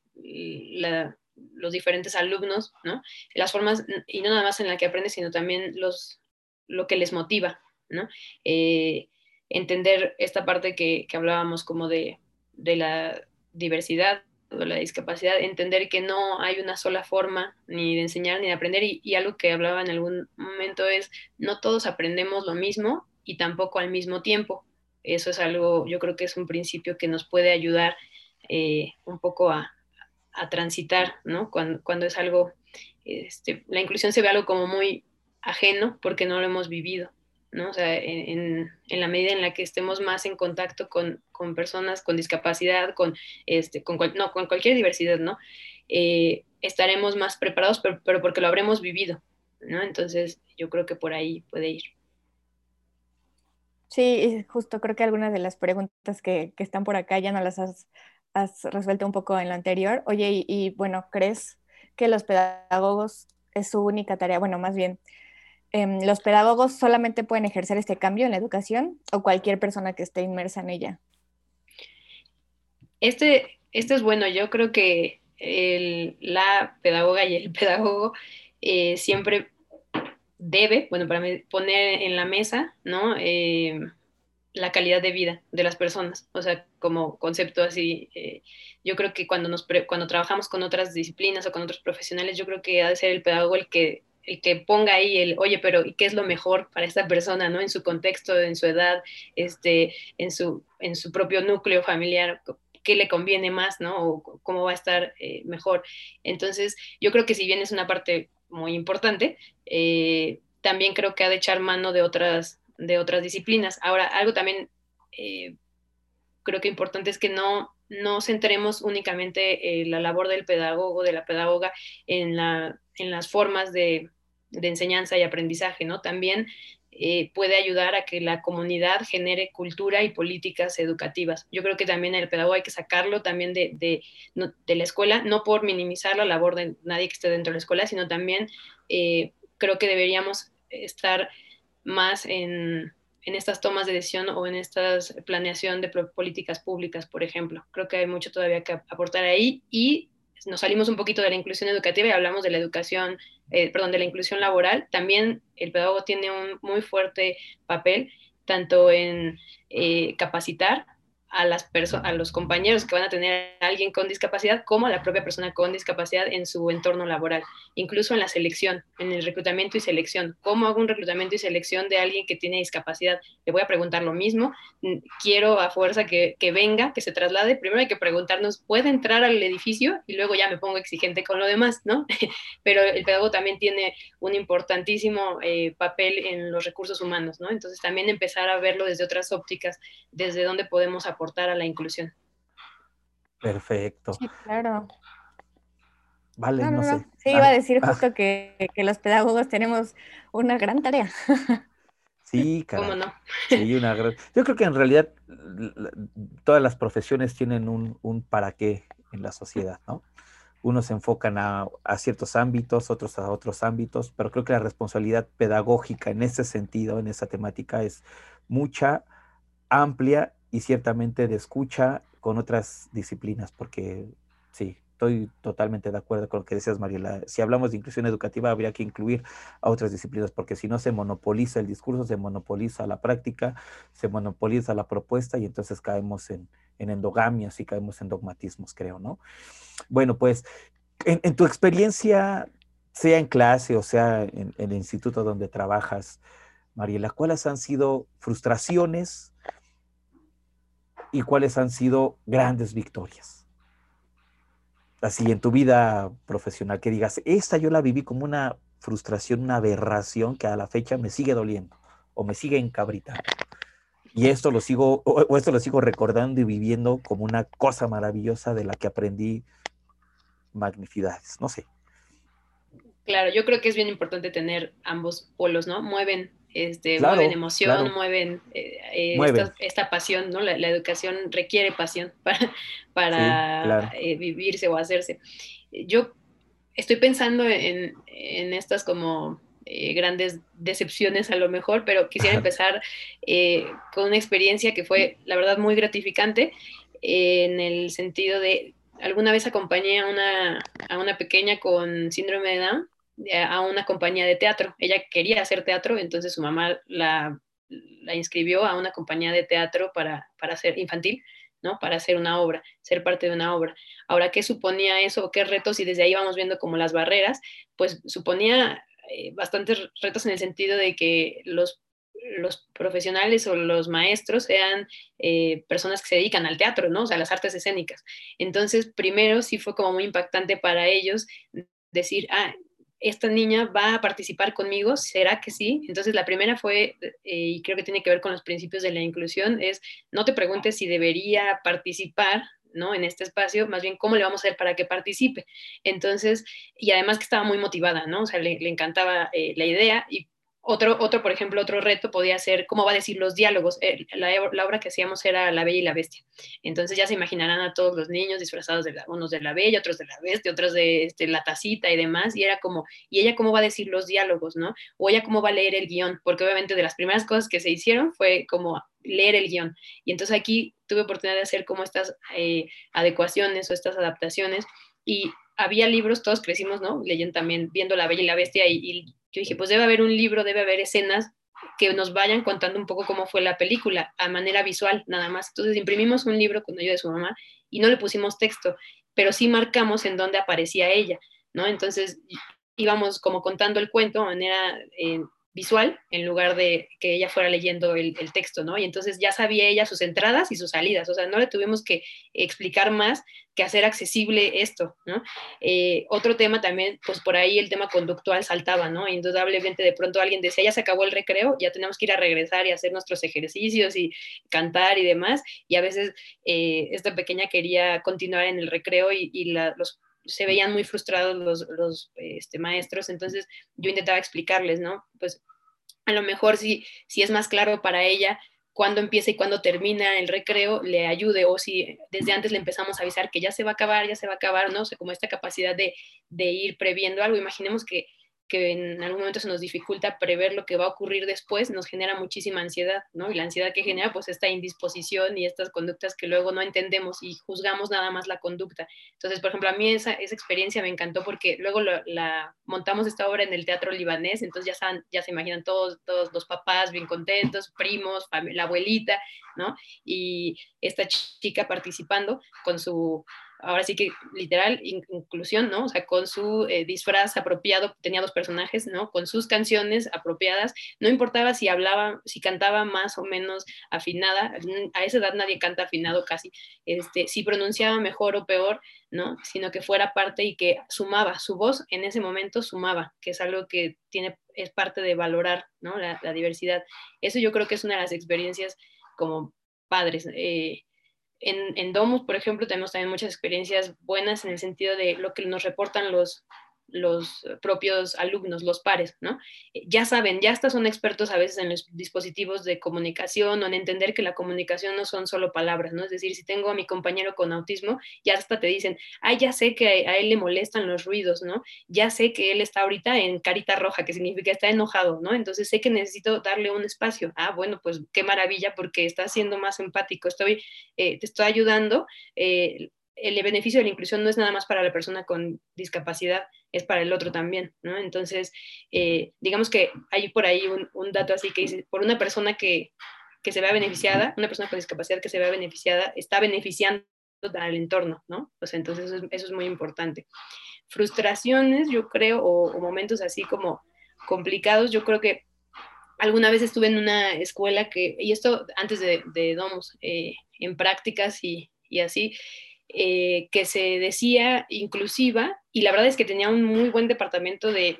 los diferentes alumnos, ¿no? Las formas, y no nada más en la que aprenden, sino también los, lo que les motiva, ¿no? Eh, entender esta parte que, hablábamos como de, de la diversidad la discapacidad, entender que no hay una sola forma ni de enseñar ni de aprender y, y, algo que hablaba en algún momento es no todos aprendemos lo mismo y tampoco al mismo tiempo. Eso es algo, yo creo que es un principio que nos puede ayudar eh, un poco a, a transitar, ¿no? Cuando, cuando es algo, este, la inclusión se ve algo como muy ajeno porque no lo hemos vivido, ¿no? O sea, en, en la medida en la que estemos más en contacto con, con personas con discapacidad, con, este, con, no, con cualquier diversidad, ¿no? Eh, estaremos más preparados, pero, pero, porque lo habremos vivido, ¿no? Entonces, yo creo que por ahí puede ir. Sí, justo creo que algunas de las preguntas que, que están por acá ya no las has has resuelto un poco en lo anterior. Oye, y, bueno, ¿crees que los pedagogos es su única tarea? Bueno, más bien, em, ¿los pedagogos solamente pueden ejercer este cambio en la educación o cualquier persona que esté inmersa en ella? Este, este es bueno, yo creo que la pedagoga y el pedagogo eh, siempre debe, bueno, para mí, poner en la mesa, ¿no? Eh, la calidad de vida de las personas, o sea, como concepto así, eh, yo creo que cuando, nos cuando trabajamos con otras disciplinas o con otros profesionales, yo creo que ha de ser el pedagogo el que, el que ponga ahí el, oye, pero ¿qué es lo mejor para esta persona, ¿no? En su contexto, en su edad, este, en, su, en su propio núcleo familiar, qué le conviene más, ¿no? O cómo va a estar eh, mejor. Entonces, yo creo que si bien es una parte muy importante, eh, también creo que ha de echar mano de otras, de otras disciplinas. Ahora, algo también eh, creo que importante es que no, no centremos únicamente la labor del pedagogo, de la pedagoga, en, la, en las formas de, de, enseñanza y aprendizaje, ¿no? También eh, puede ayudar a que la comunidad genere cultura y políticas educativas. Yo creo que también el pedagogo hay que sacarlo también de, de, la escuela, no por minimizar la labor de nadie que esté dentro de la escuela, sino también creo que deberíamos estar más en, en estas tomas de decisión o en esta planeación de políticas públicas, por ejemplo. Creo que hay mucho todavía que aportar ahí y nos salimos un poquito de la inclusión educativa y hablamos de la educación, eh, perdón, de la inclusión laboral. También el pedagogo tiene un muy fuerte papel, tanto en eh, capacitar a, las a los compañeros que van a tener a alguien con discapacidad como a la propia persona con discapacidad en su entorno laboral, incluso en la selección, en el reclutamiento y selección. ¿Cómo hago un reclutamiento y selección de alguien que tiene discapacidad? Le voy a preguntar lo mismo. Quiero a fuerza que, que venga, que se traslade. Primero hay que preguntarnos, ¿puede entrar al edificio? Y luego ya me pongo exigente con lo demás, ¿no? Pero el pedagogo también tiene un importantísimo eh, papel en los recursos humanos, ¿no? Entonces también empezar a verlo desde otras ópticas, desde dónde podemos aportar a la inclusión. Perfecto. Sí, claro. Vale, no, sé. Sí, iba a decir ah. justo que, los pedagogos tenemos una gran tarea. Sí, ¿Cómo no? Sí, una gran... Yo creo que en realidad todas las profesiones tienen un, un para qué en la sociedad, ¿no? Unos se enfocan a, a, ciertos ámbitos, otros a otros ámbitos, pero creo que la responsabilidad pedagógica en ese sentido, en esa temática, es mucha, amplia y ciertamente de escucha con otras disciplinas, porque sí, estoy totalmente de acuerdo con lo que decías, Mariela. Si hablamos de inclusión educativa, habría que incluir a otras disciplinas, porque si no se monopoliza el discurso, se monopoliza la práctica, se monopoliza la propuesta y entonces caemos en, endogamias y caemos en dogmatismos, creo, ¿no? Bueno, pues en, tu experiencia, sea en clase o sea en, en el instituto donde trabajas, Mariela, ¿cuáles han sido frustraciones? Y cuáles han sido grandes victorias. Así en tu vida profesional, que digas, esta yo la viví como una frustración, una aberración que a la fecha me sigue doliendo o me sigue encabritando. Y esto lo sigo, o esto lo sigo recordando y viviendo como una cosa maravillosa de la que aprendí magnificidades, no sé. Claro, yo creo que es bien importante tener ambos polos, ¿no? Mueven este, mueven emoción, mueven, eh, eh, Esta, pasión, ¿no? La, educación requiere pasión para, para eh, vivirse o hacerse. Yo estoy pensando en, en estas como grandes decepciones a lo mejor, pero quisiera empezar con una experiencia que fue, la verdad, muy gratificante en el sentido de, alguna vez acompañé a una, a una pequeña con síndrome de Down a una compañía de teatro. Ella quería hacer teatro, entonces su mamá la, la inscribió a una compañía de teatro para, para hacer infantil, ¿no? Para hacer una obra, ser parte de una obra. Ahora, ¿qué suponía eso? ¿Qué retos? Y desde ahí vamos viendo como las barreras, pues suponía eh, bastantes retos en el sentido de que los los profesionales o los maestros sean eh, personas que se dedican al teatro, ¿no? O sea, las artes escénicas. Entonces, primero sí fue como muy impactante para ellos decir, ah, esta niña va a participar conmigo, ¿será que sí? Entonces la primera fue, eh, y creo que tiene que ver con los principios de la inclusión, es no te preguntes si debería participar, ¿no? En este espacio, más bien cómo le vamos a hacer para que participe. Entonces, y además que estaba muy motivada, ¿no? O sea, le, encantaba eh, la idea y otro, otro, por ejemplo, otro reto podía ser cómo va a decir los diálogos. La, obra que hacíamos era La Bella y la Bestia. Entonces ya se imaginarán a todos los niños disfrazados de la, unos de la Bella, otros de la Bestia, otros de este, la tacita y demás. Y era como, ¿y ella cómo va a decir los diálogos, no? O ella cómo va a leer el guion, porque obviamente de las primeras cosas que se hicieron fue como leer el guion. Y entonces aquí tuve oportunidad de hacer como estas eh, adecuaciones o estas adaptaciones. Y había libros, todos crecimos, ¿no? Leyendo también, viendo La Bella y la Bestia y yo dije, pues debe haber un libro, debe haber escenas que nos vayan contando un poco cómo fue la película a manera visual, nada más. Entonces imprimimos un libro con ayuda de su mamá y no le pusimos texto, pero sí marcamos en dónde aparecía ella, ¿no? Entonces íbamos como contando el cuento de manera eh, visual en lugar de que ella fuera leyendo el, texto, ¿no? Y entonces ya sabía ella sus entradas y sus salidas, o sea, no le tuvimos que explicar más que hacer accesible esto, ¿no? Eh, otro tema también, pues por ahí el tema conductual saltaba, ¿no? Indudablemente de pronto alguien decía, ya se acabó el recreo, ya tenemos que ir a regresar y hacer nuestros ejercicios y cantar y demás, y a veces eh, esta pequeña quería continuar en el recreo y, los se veían muy frustrados los, los este, maestros, entonces yo intentaba explicarles, ¿no? Pues a lo mejor si, si es más claro para ella cuándo empieza y cuándo termina el recreo, le ayude, o si desde antes le empezamos a avisar que ya se va a acabar, ya se va a acabar, ¿no? O como esta capacidad de, de ir previendo algo. Imaginemos que que en algún momento se nos dificulta prever lo que va a ocurrir después, nos genera muchísima ansiedad, ¿no? Y la ansiedad que genera, pues, esta indisposición y estas conductas que luego no entendemos y juzgamos nada más la conducta. Entonces, por ejemplo, a mí esa, esa experiencia me encantó porque luego la montamos esta obra en el Teatro Libanés, entonces ya, ya se imaginan todos, todos los papás bien contentos, primos, la abuelita, ¿no? Y esta chica participando con su ahora sí que literal, inclusión, ¿no? O sea, con su eh, disfraz apropiado, tenía dos personajes, ¿no? Con sus canciones apropiadas, no importaba si hablaba, si cantaba más o menos afinada, a esa edad nadie canta afinado casi, este, si pronunciaba mejor o peor, ¿no? Sino que fuera parte y que sumaba, su voz en ese momento sumaba, que es algo que tiene, es parte de valorar, ¿no? La, diversidad. Eso yo creo que es una de las experiencias como padres. Eh, en, en Domus, por ejemplo, tenemos también muchas experiencias buenas en el sentido de lo que nos reportan los, los propios alumnos, los pares, ¿no? Ya saben, ya hasta son expertos a veces en los dispositivos de comunicación o en entender que la comunicación no son solo palabras, ¿no? Es decir, si tengo a mi compañero con autismo, ya hasta te dicen, ay, ya sé que a él le molestan los ruidos, ¿no? Ya sé que él está ahorita en carita roja, que significa está enojado, ¿no? Entonces sé que necesito darle un espacio. Ah, bueno, pues qué maravilla porque está siendo más empático, estoy, eh, te estoy ayudando. Eh, el beneficio de la inclusión no es nada más para la persona con discapacidad, es para el otro también, ¿no? Entonces, eh, digamos que hay por ahí un, dato así que dice, por una persona que, se vea beneficiada, una persona con discapacidad que se vea beneficiada, está beneficiando al entorno, ¿no? entonces eso es, muy importante. Frustraciones, yo creo, o, momentos así como complicados, yo creo que alguna vez estuve en una escuela que, y esto antes de, de Domus, eh, en prácticas y, y así, eh, que se decía inclusiva y la verdad es que tenía un muy buen departamento de,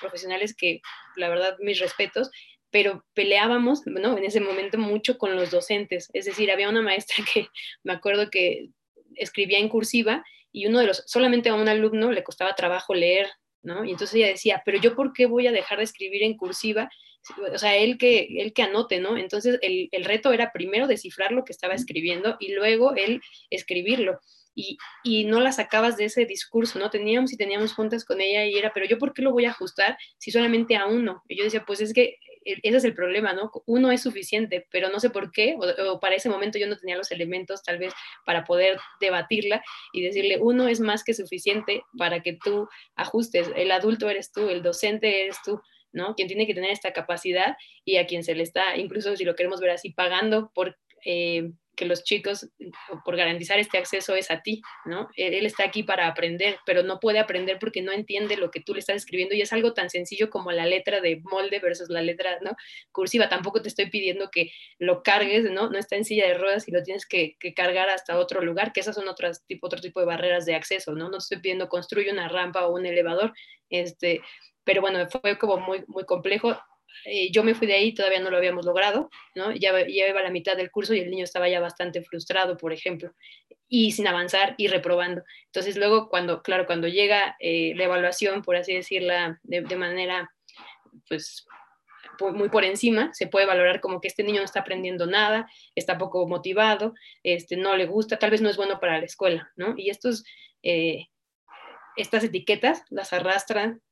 profesionales que, la verdad, mis respetos, pero peleábamos, ¿no? En ese momento mucho con los docentes, es decir, había una maestra que me acuerdo que escribía en cursiva y uno de los, solamente a un alumno le costaba trabajo leer, ¿no? Y entonces ella decía, pero yo por qué voy a dejar de escribir en cursiva o sea, él que, él que anote, ¿no? Entonces el, el, reto era primero descifrar lo que estaba escribiendo y luego él escribirlo. Y, y, no la sacabas de ese discurso, ¿no? Teníamos y teníamos juntas con ella y era, pero yo por qué lo voy a ajustar si solamente a uno? Y yo decía, pues es que e, ese es el problema, ¿no? Uno es suficiente, pero no sé por qué, o, o, para ese momento yo no tenía los elementos tal vez para poder debatirla y decirle, uno es más que suficiente para que tú ajustes, el adulto eres tú, el docente eres tú, ¿no? Quien tiene que tener esta capacidad y a quien se le está, incluso si lo queremos ver así, pagando por eh, que los chicos, por garantizar este acceso es a ti, ¿no? Él está aquí para aprender, pero no puede aprender porque no entiende lo que tú le estás escribiendo y es algo tan sencillo como la letra de molde versus la letra, ¿no? Cursiva, tampoco te estoy pidiendo que lo cargues, ¿no? No está en silla de ruedas y lo tienes que, cargar hasta otro lugar, que esas son otras tipo, otro tipo de barreras de acceso, ¿no? No estoy pidiendo construye una rampa o un elevador, este, pero bueno, fue como muy, muy complejo. Eh, yo me fui de ahí, todavía no lo habíamos logrado, ¿no? Ya, ya iba a la mitad del curso y el niño estaba ya bastante frustrado, por ejemplo, y sin avanzar y reprobando. Entonces luego, cuando, claro, cuando llega eh, la evaluación, por así decirla, de, manera, pues, muy por encima, se puede valorar como que este niño no está aprendiendo nada, está poco motivado, este, no le gusta, tal vez no es bueno para la escuela, ¿no? Y estos, eh, estas etiquetas las arrastran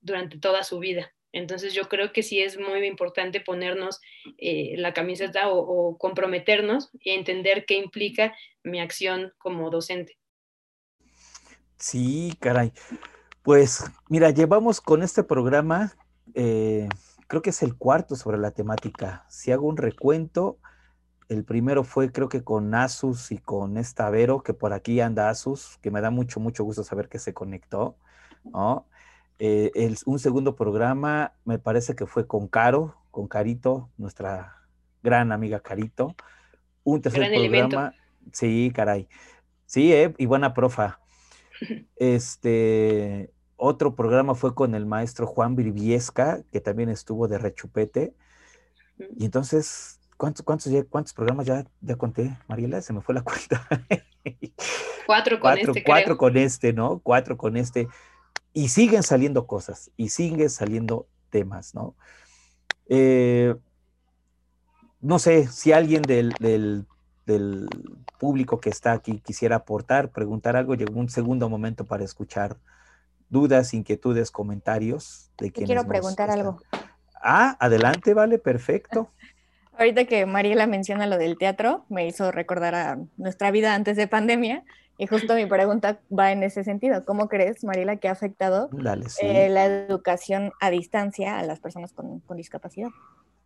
durante toda su vida. Entonces yo creo que sí es muy importante ponernos eh, la camiseta o, comprometernos y entender qué implica mi acción como docente. Sí, caray. Pues mira, llevamos con este programa, eh, creo que es el cuarto sobre la temática. Si hago un recuento, el primero fue creo que con Asus y con esta Vero, que por aquí anda Asus, que me da mucho, mucho gusto saber que se conectó, ¿no? Eh, el, un segundo programa me parece que fue con Caro, con Carito, nuestra gran amiga Carito. Un tercer programa, sí, caray. Sí, eh, y buena profa. Este, otro programa fue con el maestro Juan Virviesca, que también estuvo de rechupete. Y entonces, ¿cuántos, cuántos, cuántos programas ya, ya conté, Mariela? Se me fue la cuenta. Cuatro con este. Cuatro con este, ¿no? Cuatro con este. Y siguen saliendo cosas, y siguen saliendo temas, ¿no? Eh, no sé si alguien del, del, del público que está aquí quisiera aportar, preguntar algo, llegó un segundo momento para escuchar dudas, inquietudes, comentarios de quienes Quiero preguntar algo. Ah, adelante, vale, perfecto. Ahorita que Mariela menciona lo del teatro, me hizo recordar a nuestra vida antes de pandemia y justo mi pregunta va en ese sentido. ¿Cómo crees, Mariela, que ha afectado Dale, sí. eh, la educación a distancia a las personas con, con discapacidad?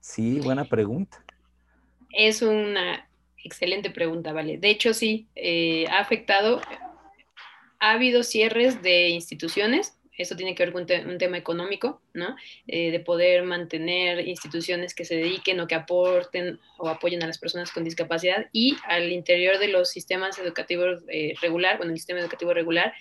Sí, buena pregunta. Es una excelente pregunta, vale. De hecho, sí, eh, ha afectado, ha habido cierres de instituciones, eso tiene que ver con un tema económico, ¿no? Eh, de poder mantener instituciones que se dediquen o que aporten o apoyen a las personas con discapacidad y al interior de los sistemas educativos eh, regular, bueno, el sistema educativo regular,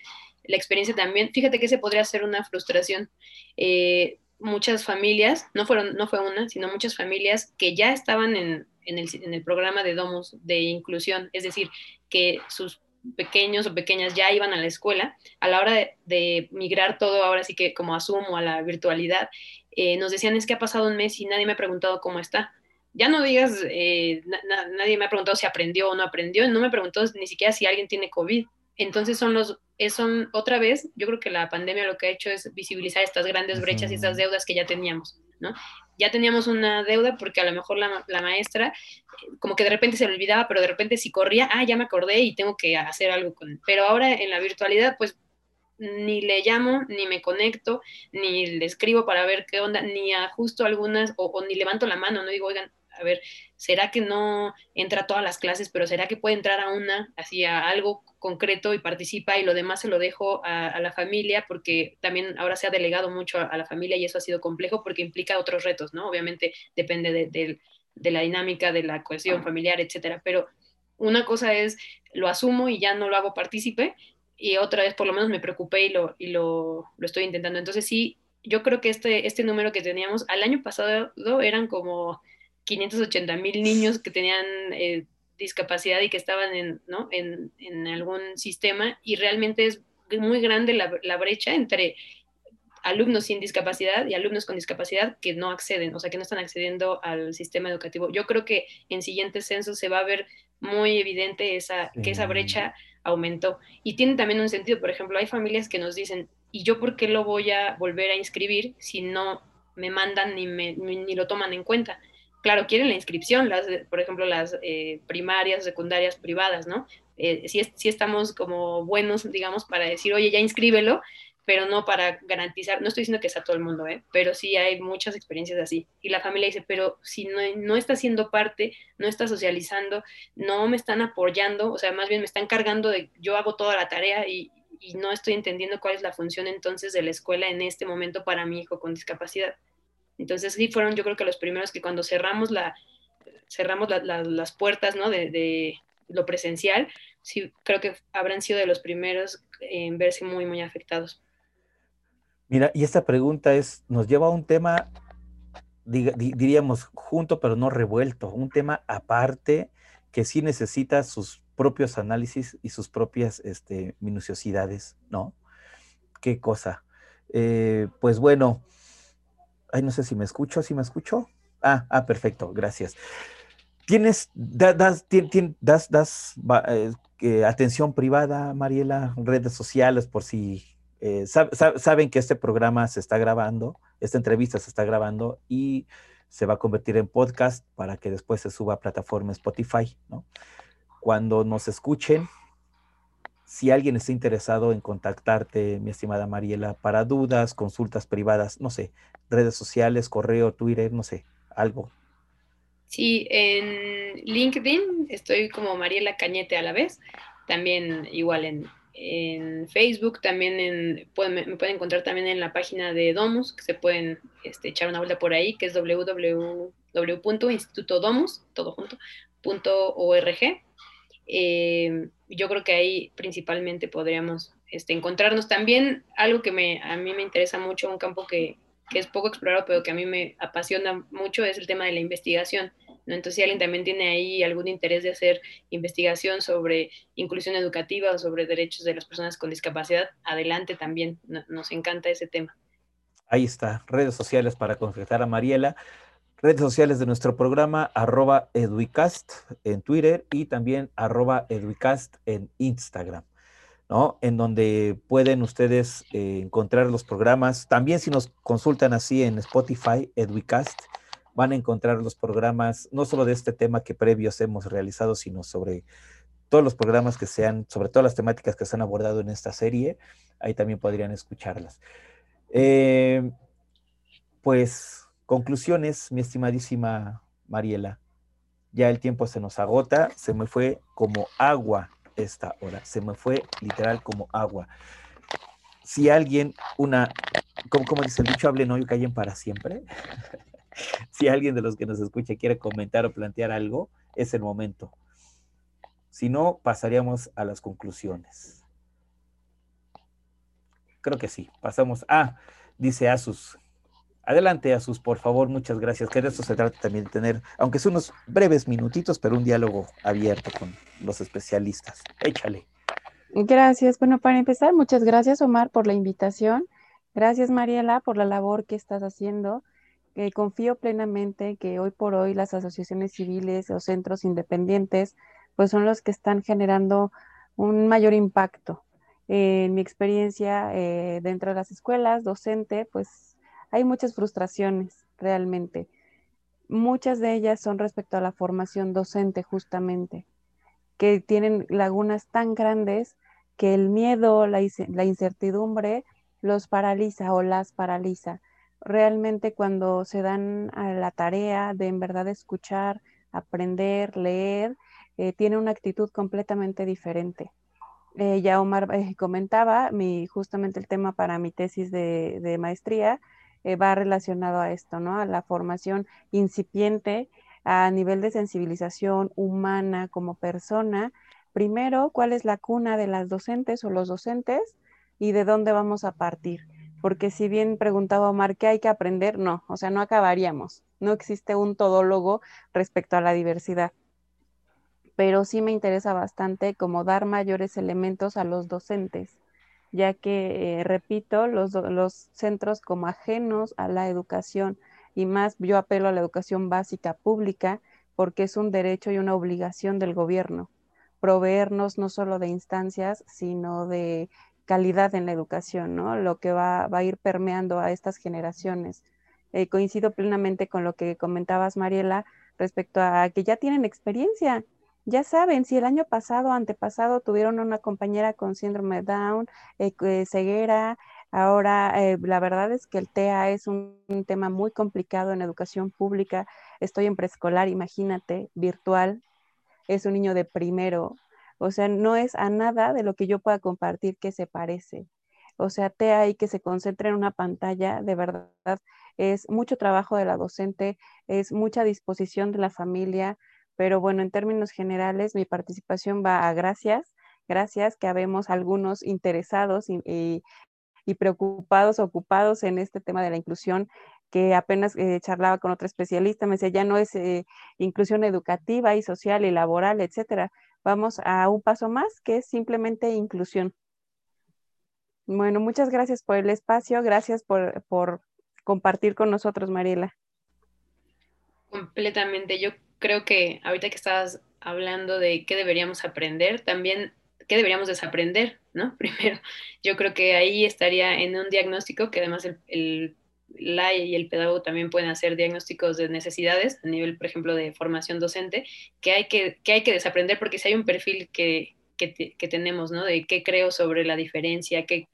la experiencia también, fíjate que se podría ser una frustración. Eh, muchas familias, no, fueron, no fue una, sino muchas familias que ya estaban en, en, el, en el programa de Domus de inclusión, es decir, que sus pequeños o pequeñas ya iban a la escuela, a la hora de, de migrar todo ahora sí que como asumo a la virtualidad, eh, nos decían es que ha pasado un mes y nadie me ha preguntado cómo está. Ya no digas, eh, na nadie me ha preguntado si aprendió o no aprendió, no me preguntó ni siquiera si alguien tiene COVID. Entonces son los, son otra vez, yo creo que la pandemia lo que ha hecho es visibilizar estas grandes brechas y estas deudas que ya teníamos, ¿no? Ya teníamos una deuda porque a lo mejor la, la maestra como que de repente se le olvidaba, pero de repente si corría, ah, ya me acordé y tengo que hacer algo con Pero ahora en la virtualidad, pues ni le llamo, ni me conecto, ni le escribo para ver qué onda, ni ajusto algunas, o, o ni levanto la mano, no digo, oigan, a ver, ¿será que no entra a todas las clases, pero será que puede entrar a una, así a algo concreto y participa y lo demás se lo dejo a, la familia porque también ahora se ha delegado mucho a, la familia y eso ha sido complejo porque implica otros retos, ¿no? Obviamente depende de, de, de la dinámica, de la cohesión familiar, etcétera, pero una cosa es lo asumo y ya no lo hago partícipe y otra vez por lo menos me preocupé y lo, y lo, lo estoy intentando. Entonces sí, yo creo que este, este número que teníamos al año pasado eran como 580 mil niños que tenían eh, discapacidad y que estaban en, ¿no? en, en, algún sistema y realmente es muy grande la, la, brecha entre alumnos sin discapacidad y alumnos con discapacidad que no acceden, o sea, que no están accediendo al sistema educativo. Yo creo que en siguientes censos se va a ver muy evidente esa, que esa brecha aumentó. Y tiene también un sentido, por ejemplo, hay familias que nos dicen, ¿y yo por qué lo voy a volver a inscribir si no me mandan ni, me, ni lo toman en cuenta? Claro, quieren la inscripción, las, por ejemplo, las eh, primarias, secundarias privadas, ¿no? Eh, sí, sí, estamos como buenos, digamos, para decir, oye, ya inscríbelo, pero no para garantizar, no estoy diciendo que sea todo el mundo, ¿eh? pero sí hay muchas experiencias así. Y la familia dice, pero si no, no está siendo parte, no está socializando, no me están apoyando, o sea, más bien me están cargando de, yo hago toda la tarea y, y no estoy entendiendo cuál es la función entonces de la escuela en este momento para mi hijo con discapacidad. Entonces sí fueron yo creo que los primeros que cuando cerramos, la, cerramos la, la, las puertas ¿no? de, lo presencial, sí creo que habrán sido de los primeros en verse muy, muy afectados. Mira, y esta pregunta es, nos lleva a un tema, diríamos, junto pero no revuelto, un tema aparte que sí necesita sus propios análisis y sus propias este, minuciosidades, ¿no? ¿Qué cosa? Eh, pues bueno, Ay, no sé si me escucho, si me escucho. Ah, ah, perfecto, gracias. ¿Tienes, das, das, das eh, atención privada, Mariela, redes sociales, por si eh, saben que este programa se está grabando, esta entrevista se está grabando y se va a convertir en podcast para que después se suba a plataforma Spotify, ¿no? Cuando nos escuchen, si alguien está interesado en contactarte, mi estimada Mariela, para dudas, consultas privadas, no sé, redes sociales, correo, Twitter, no sé, algo. Sí, en LinkedIn estoy como Mariela Cañete a la vez, también igual en, Facebook, también en, me pueden encontrar también en la página de Domus, que se pueden este, echar una vuelta por ahí, que es www.institutodomus, todo junto, eh, yo creo que ahí principalmente podríamos este, encontrarnos. También algo que me, a mí me interesa mucho, un campo que, que, es poco explorado, pero que a mí me apasiona mucho, es el tema de la investigación. Entonces, si alguien también tiene ahí algún interés de hacer investigación sobre inclusión educativa o sobre derechos de las personas con discapacidad, adelante también. nos encanta ese tema. Ahí está, redes sociales para concretar a Mariela redes sociales de nuestro programa, arroba eduicast en Twitter y también arroba eduicast en Instagram, ¿no? En donde pueden ustedes eh, encontrar los programas. También si nos consultan así en Spotify, eduicast, van a encontrar los programas, no solo de este tema que previos hemos realizado, sino sobre todos los programas que sean, sobre todas las temáticas que se han abordado en esta serie, ahí también podrían escucharlas. Eh, pues Conclusiones, mi estimadísima Mariela. Ya el tiempo se nos agota, se me fue como agua esta hora, se me fue literal como agua. Si alguien, una, como, dice el dicho, hablen hoy, callen para siempre. si alguien de los que nos escucha quiere comentar o plantear algo, es el momento. Si no, pasaríamos a las conclusiones. Creo que sí. Pasamos. Ah, dice Asus, Adelante, Asus, por favor, muchas gracias. Que de eso se trata también de tener, aunque son unos breves minutitos, pero un diálogo abierto con los especialistas. Échale. Gracias. Bueno, para empezar, muchas gracias, Omar, por la invitación. Gracias, Mariela, por la labor que estás haciendo. confío plenamente que hoy por hoy las asociaciones civiles o centros independientes, pues son los que están generando un mayor impacto. en mi experiencia eh, dentro de las escuelas, docente, pues hay muchas frustraciones realmente. Muchas de ellas son respecto a la formación docente justamente, que tienen lagunas tan grandes que el miedo, la, incertidumbre los paraliza o las paraliza. Realmente cuando se dan a la tarea de en verdad escuchar, aprender, leer, eh, tiene una actitud completamente diferente. Eh, ya Omar eh, comentaba mi, justamente el tema para mi tesis de maestría, eh, va relacionado a esto, ¿no? A la formación incipiente a nivel de sensibilización humana como persona. Primero, ¿cuál es la cuna de las docentes o los docentes y de dónde vamos a partir? Porque si bien preguntaba Omar, ¿qué hay que aprender? No, o sea, no acabaríamos. No existe un todólogo respecto a la diversidad. Pero sí me interesa bastante como dar mayores elementos a los docentes ya que, eh, repito, los, los centros como ajenos a la educación y más yo apelo a la educación básica pública porque es un derecho y una obligación del gobierno proveernos no solo de instancias, sino de calidad en la educación, ¿no? Lo que va, va a ir permeando a estas generaciones. Eh, coincido plenamente con lo que comentabas, Mariela, respecto a que ya tienen experiencia, ya saben, si el año pasado, antepasado, tuvieron una compañera con síndrome Down, eh, ceguera, ahora eh, la verdad es que el TEA es un, tema muy complicado en educación pública. Estoy en preescolar, imagínate, virtual, es un niño de primero, o sea, no es a nada de lo que yo pueda compartir que se parece. O sea, TEA y que se concentre en una pantalla, de verdad, es mucho trabajo de la docente, es mucha disposición de la familia, pero bueno, en términos generales, mi participación va a gracias, gracias que habemos algunos interesados y, preocupados, ocupados en este tema de la inclusión, que apenas eh, charlaba con otra especialista, me decía, ya no es eh, inclusión educativa y social y laboral, etcétera. Vamos a un paso más, que es simplemente inclusión. Bueno, muchas gracias por el espacio, gracias por, por compartir con nosotros, Mariela. Completamente. Yo creo que ahorita que estabas hablando de qué deberíamos aprender, también qué deberíamos desaprender, ¿no? Primero, yo creo que ahí estaría en un diagnóstico que además el, el la y el pedagogo también pueden hacer diagnósticos de necesidades a nivel, por ejemplo, de formación docente, que hay que, que, hay que desaprender porque si hay un perfil que, que, tenemos, ¿no? De qué creo sobre la diferencia, qué,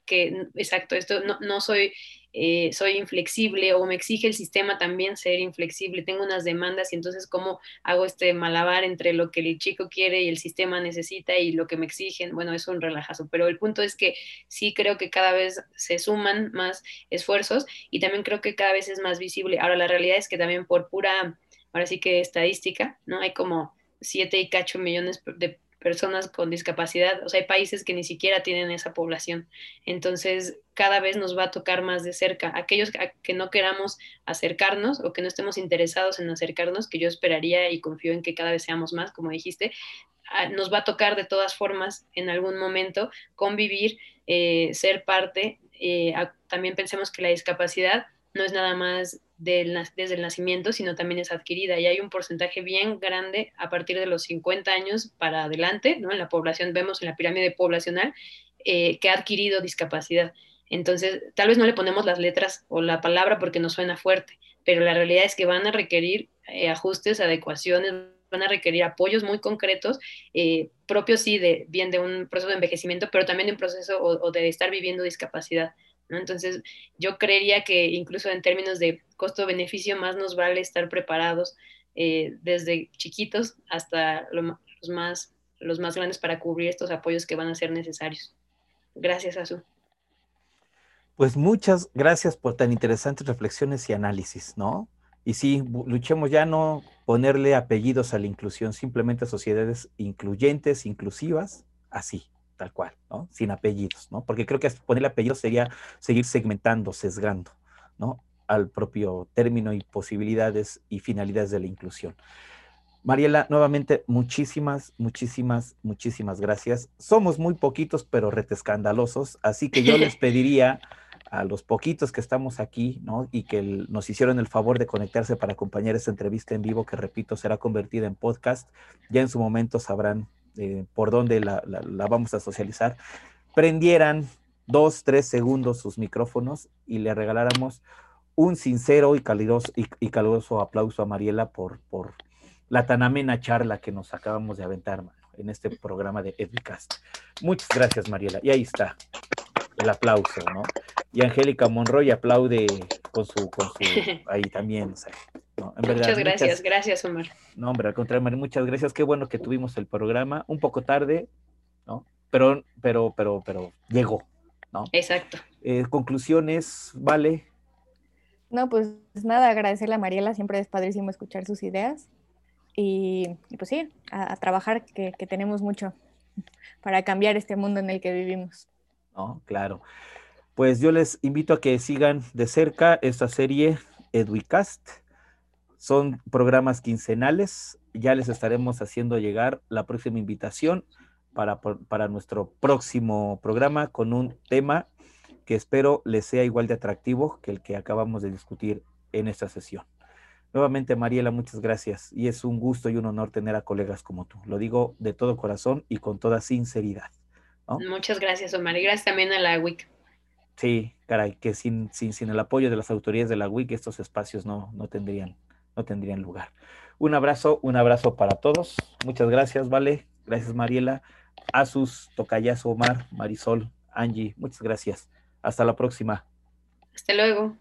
exacto, esto no, no soy eh, soy inflexible o me exige el sistema también ser inflexible, tengo unas demandas y entonces cómo hago este malabar entre lo que el chico quiere y el sistema necesita y lo que me exigen, bueno, es un relajazo, pero el punto es que sí creo que cada vez se suman más esfuerzos y también creo que cada vez es más visible. Ahora, la realidad es que también por pura, ahora sí que estadística, ¿no? Hay como siete y cacho millones de personas con discapacidad, o sea, hay países que ni siquiera tienen esa población. Entonces, cada vez nos va a tocar más de cerca. Aquellos que no queramos acercarnos o que no estemos interesados en acercarnos, que yo esperaría y confío en que cada vez seamos más, como dijiste, ah, nos va a tocar de todas formas en algún momento convivir, eh, ser parte. Eh, también pensemos que la discapacidad no es nada más desde el nacimiento, sino también es adquirida. Y hay un porcentaje bien grande a partir de los 50 años para adelante, ¿no? En la población, vemos en la pirámide poblacional, eh, que ha adquirido discapacidad. Entonces, tal vez no le ponemos las letras o la palabra porque nos suena fuerte, pero la realidad es que van a requerir eh, ajustes, adecuaciones, van a requerir apoyos muy concretos, eh, propios sí de bien de un proceso de envejecimiento, pero también de un proceso o de estar viviendo discapacidad. Entonces, yo creería que incluso en términos de costo-beneficio, más nos vale estar preparados eh, desde chiquitos hasta los, más, los más grandes para cubrir estos apoyos que van a ser necesarios. Gracias, Azul. Pues muchas gracias por tan interesantes reflexiones y análisis, ¿no? Y sí, luchemos ya no ponerle apellidos a la inclusión, simplemente sociedades incluyentes, inclusivas, así, tal cual, ¿no? Sin apellidos, ¿no? Porque creo que ponerle apellidos sería seguir segmentando, sesgando, ¿no? Al propio término y posibilidades y finalidades de la inclusión. Mariela, nuevamente, muchísimas, muchísimas, muchísimas gracias. Somos muy poquitos, pero retescandalosos, así que yo les pediría a los poquitos que estamos aquí, ¿no? Y que nos hicieron el favor de conectarse para acompañar esta entrevista en vivo, que repito, será convertida en podcast. Ya en su momento sabrán eh, por dónde la, vamos a socializar, prendieran dos, tres segundos sus micrófonos y le regaláramos un sincero y caluroso, y, caluroso aplauso a Mariela por, la tan amena charla que nos acabamos de aventar en este programa de Edcast. Muchas gracias, Mariela. Y ahí está el aplauso, ¿no? Y Angélica Monroy aplaude con su, con su, ahí también, o sea, muchas gracias, gracias Omar. No, hombre, al contrario, muchas gracias. Qué bueno que tuvimos el programa, un poco tarde, ¿no? Pero, pero, pero, pero llegó, ¿no? Exacto. Eh, conclusiones, vale. No, pues nada, agradecerle a Mariela, siempre es padrísimo escuchar sus ideas. Y, pues sí, a, trabajar, que, que, tenemos mucho para cambiar este mundo en el que vivimos. No, claro. Pues yo les invito a que sigan de cerca esta serie Educast son programas quincenales. Ya les estaremos haciendo llegar la próxima invitación para, para nuestro próximo programa con un tema que espero les sea igual de atractivo que el que acabamos de discutir en esta sesión. Nuevamente, Mariela, muchas gracias. Y es un gusto y un honor tener a colegas como tú. Lo digo de todo corazón y con toda sinceridad. Muchas gracias, Omar. Y gracias también a la WIC. Sí, caray, que sin, sin, sin el apoyo de las autoridades de la WIC estos espacios no, no tendrían no tendrían lugar. Un abrazo, un abrazo para todos. Muchas gracias, Vale. Gracias, Mariela. Asus, Tocayazo, Omar, Marisol, Angie. Muchas gracias. Hasta la próxima. Hasta luego.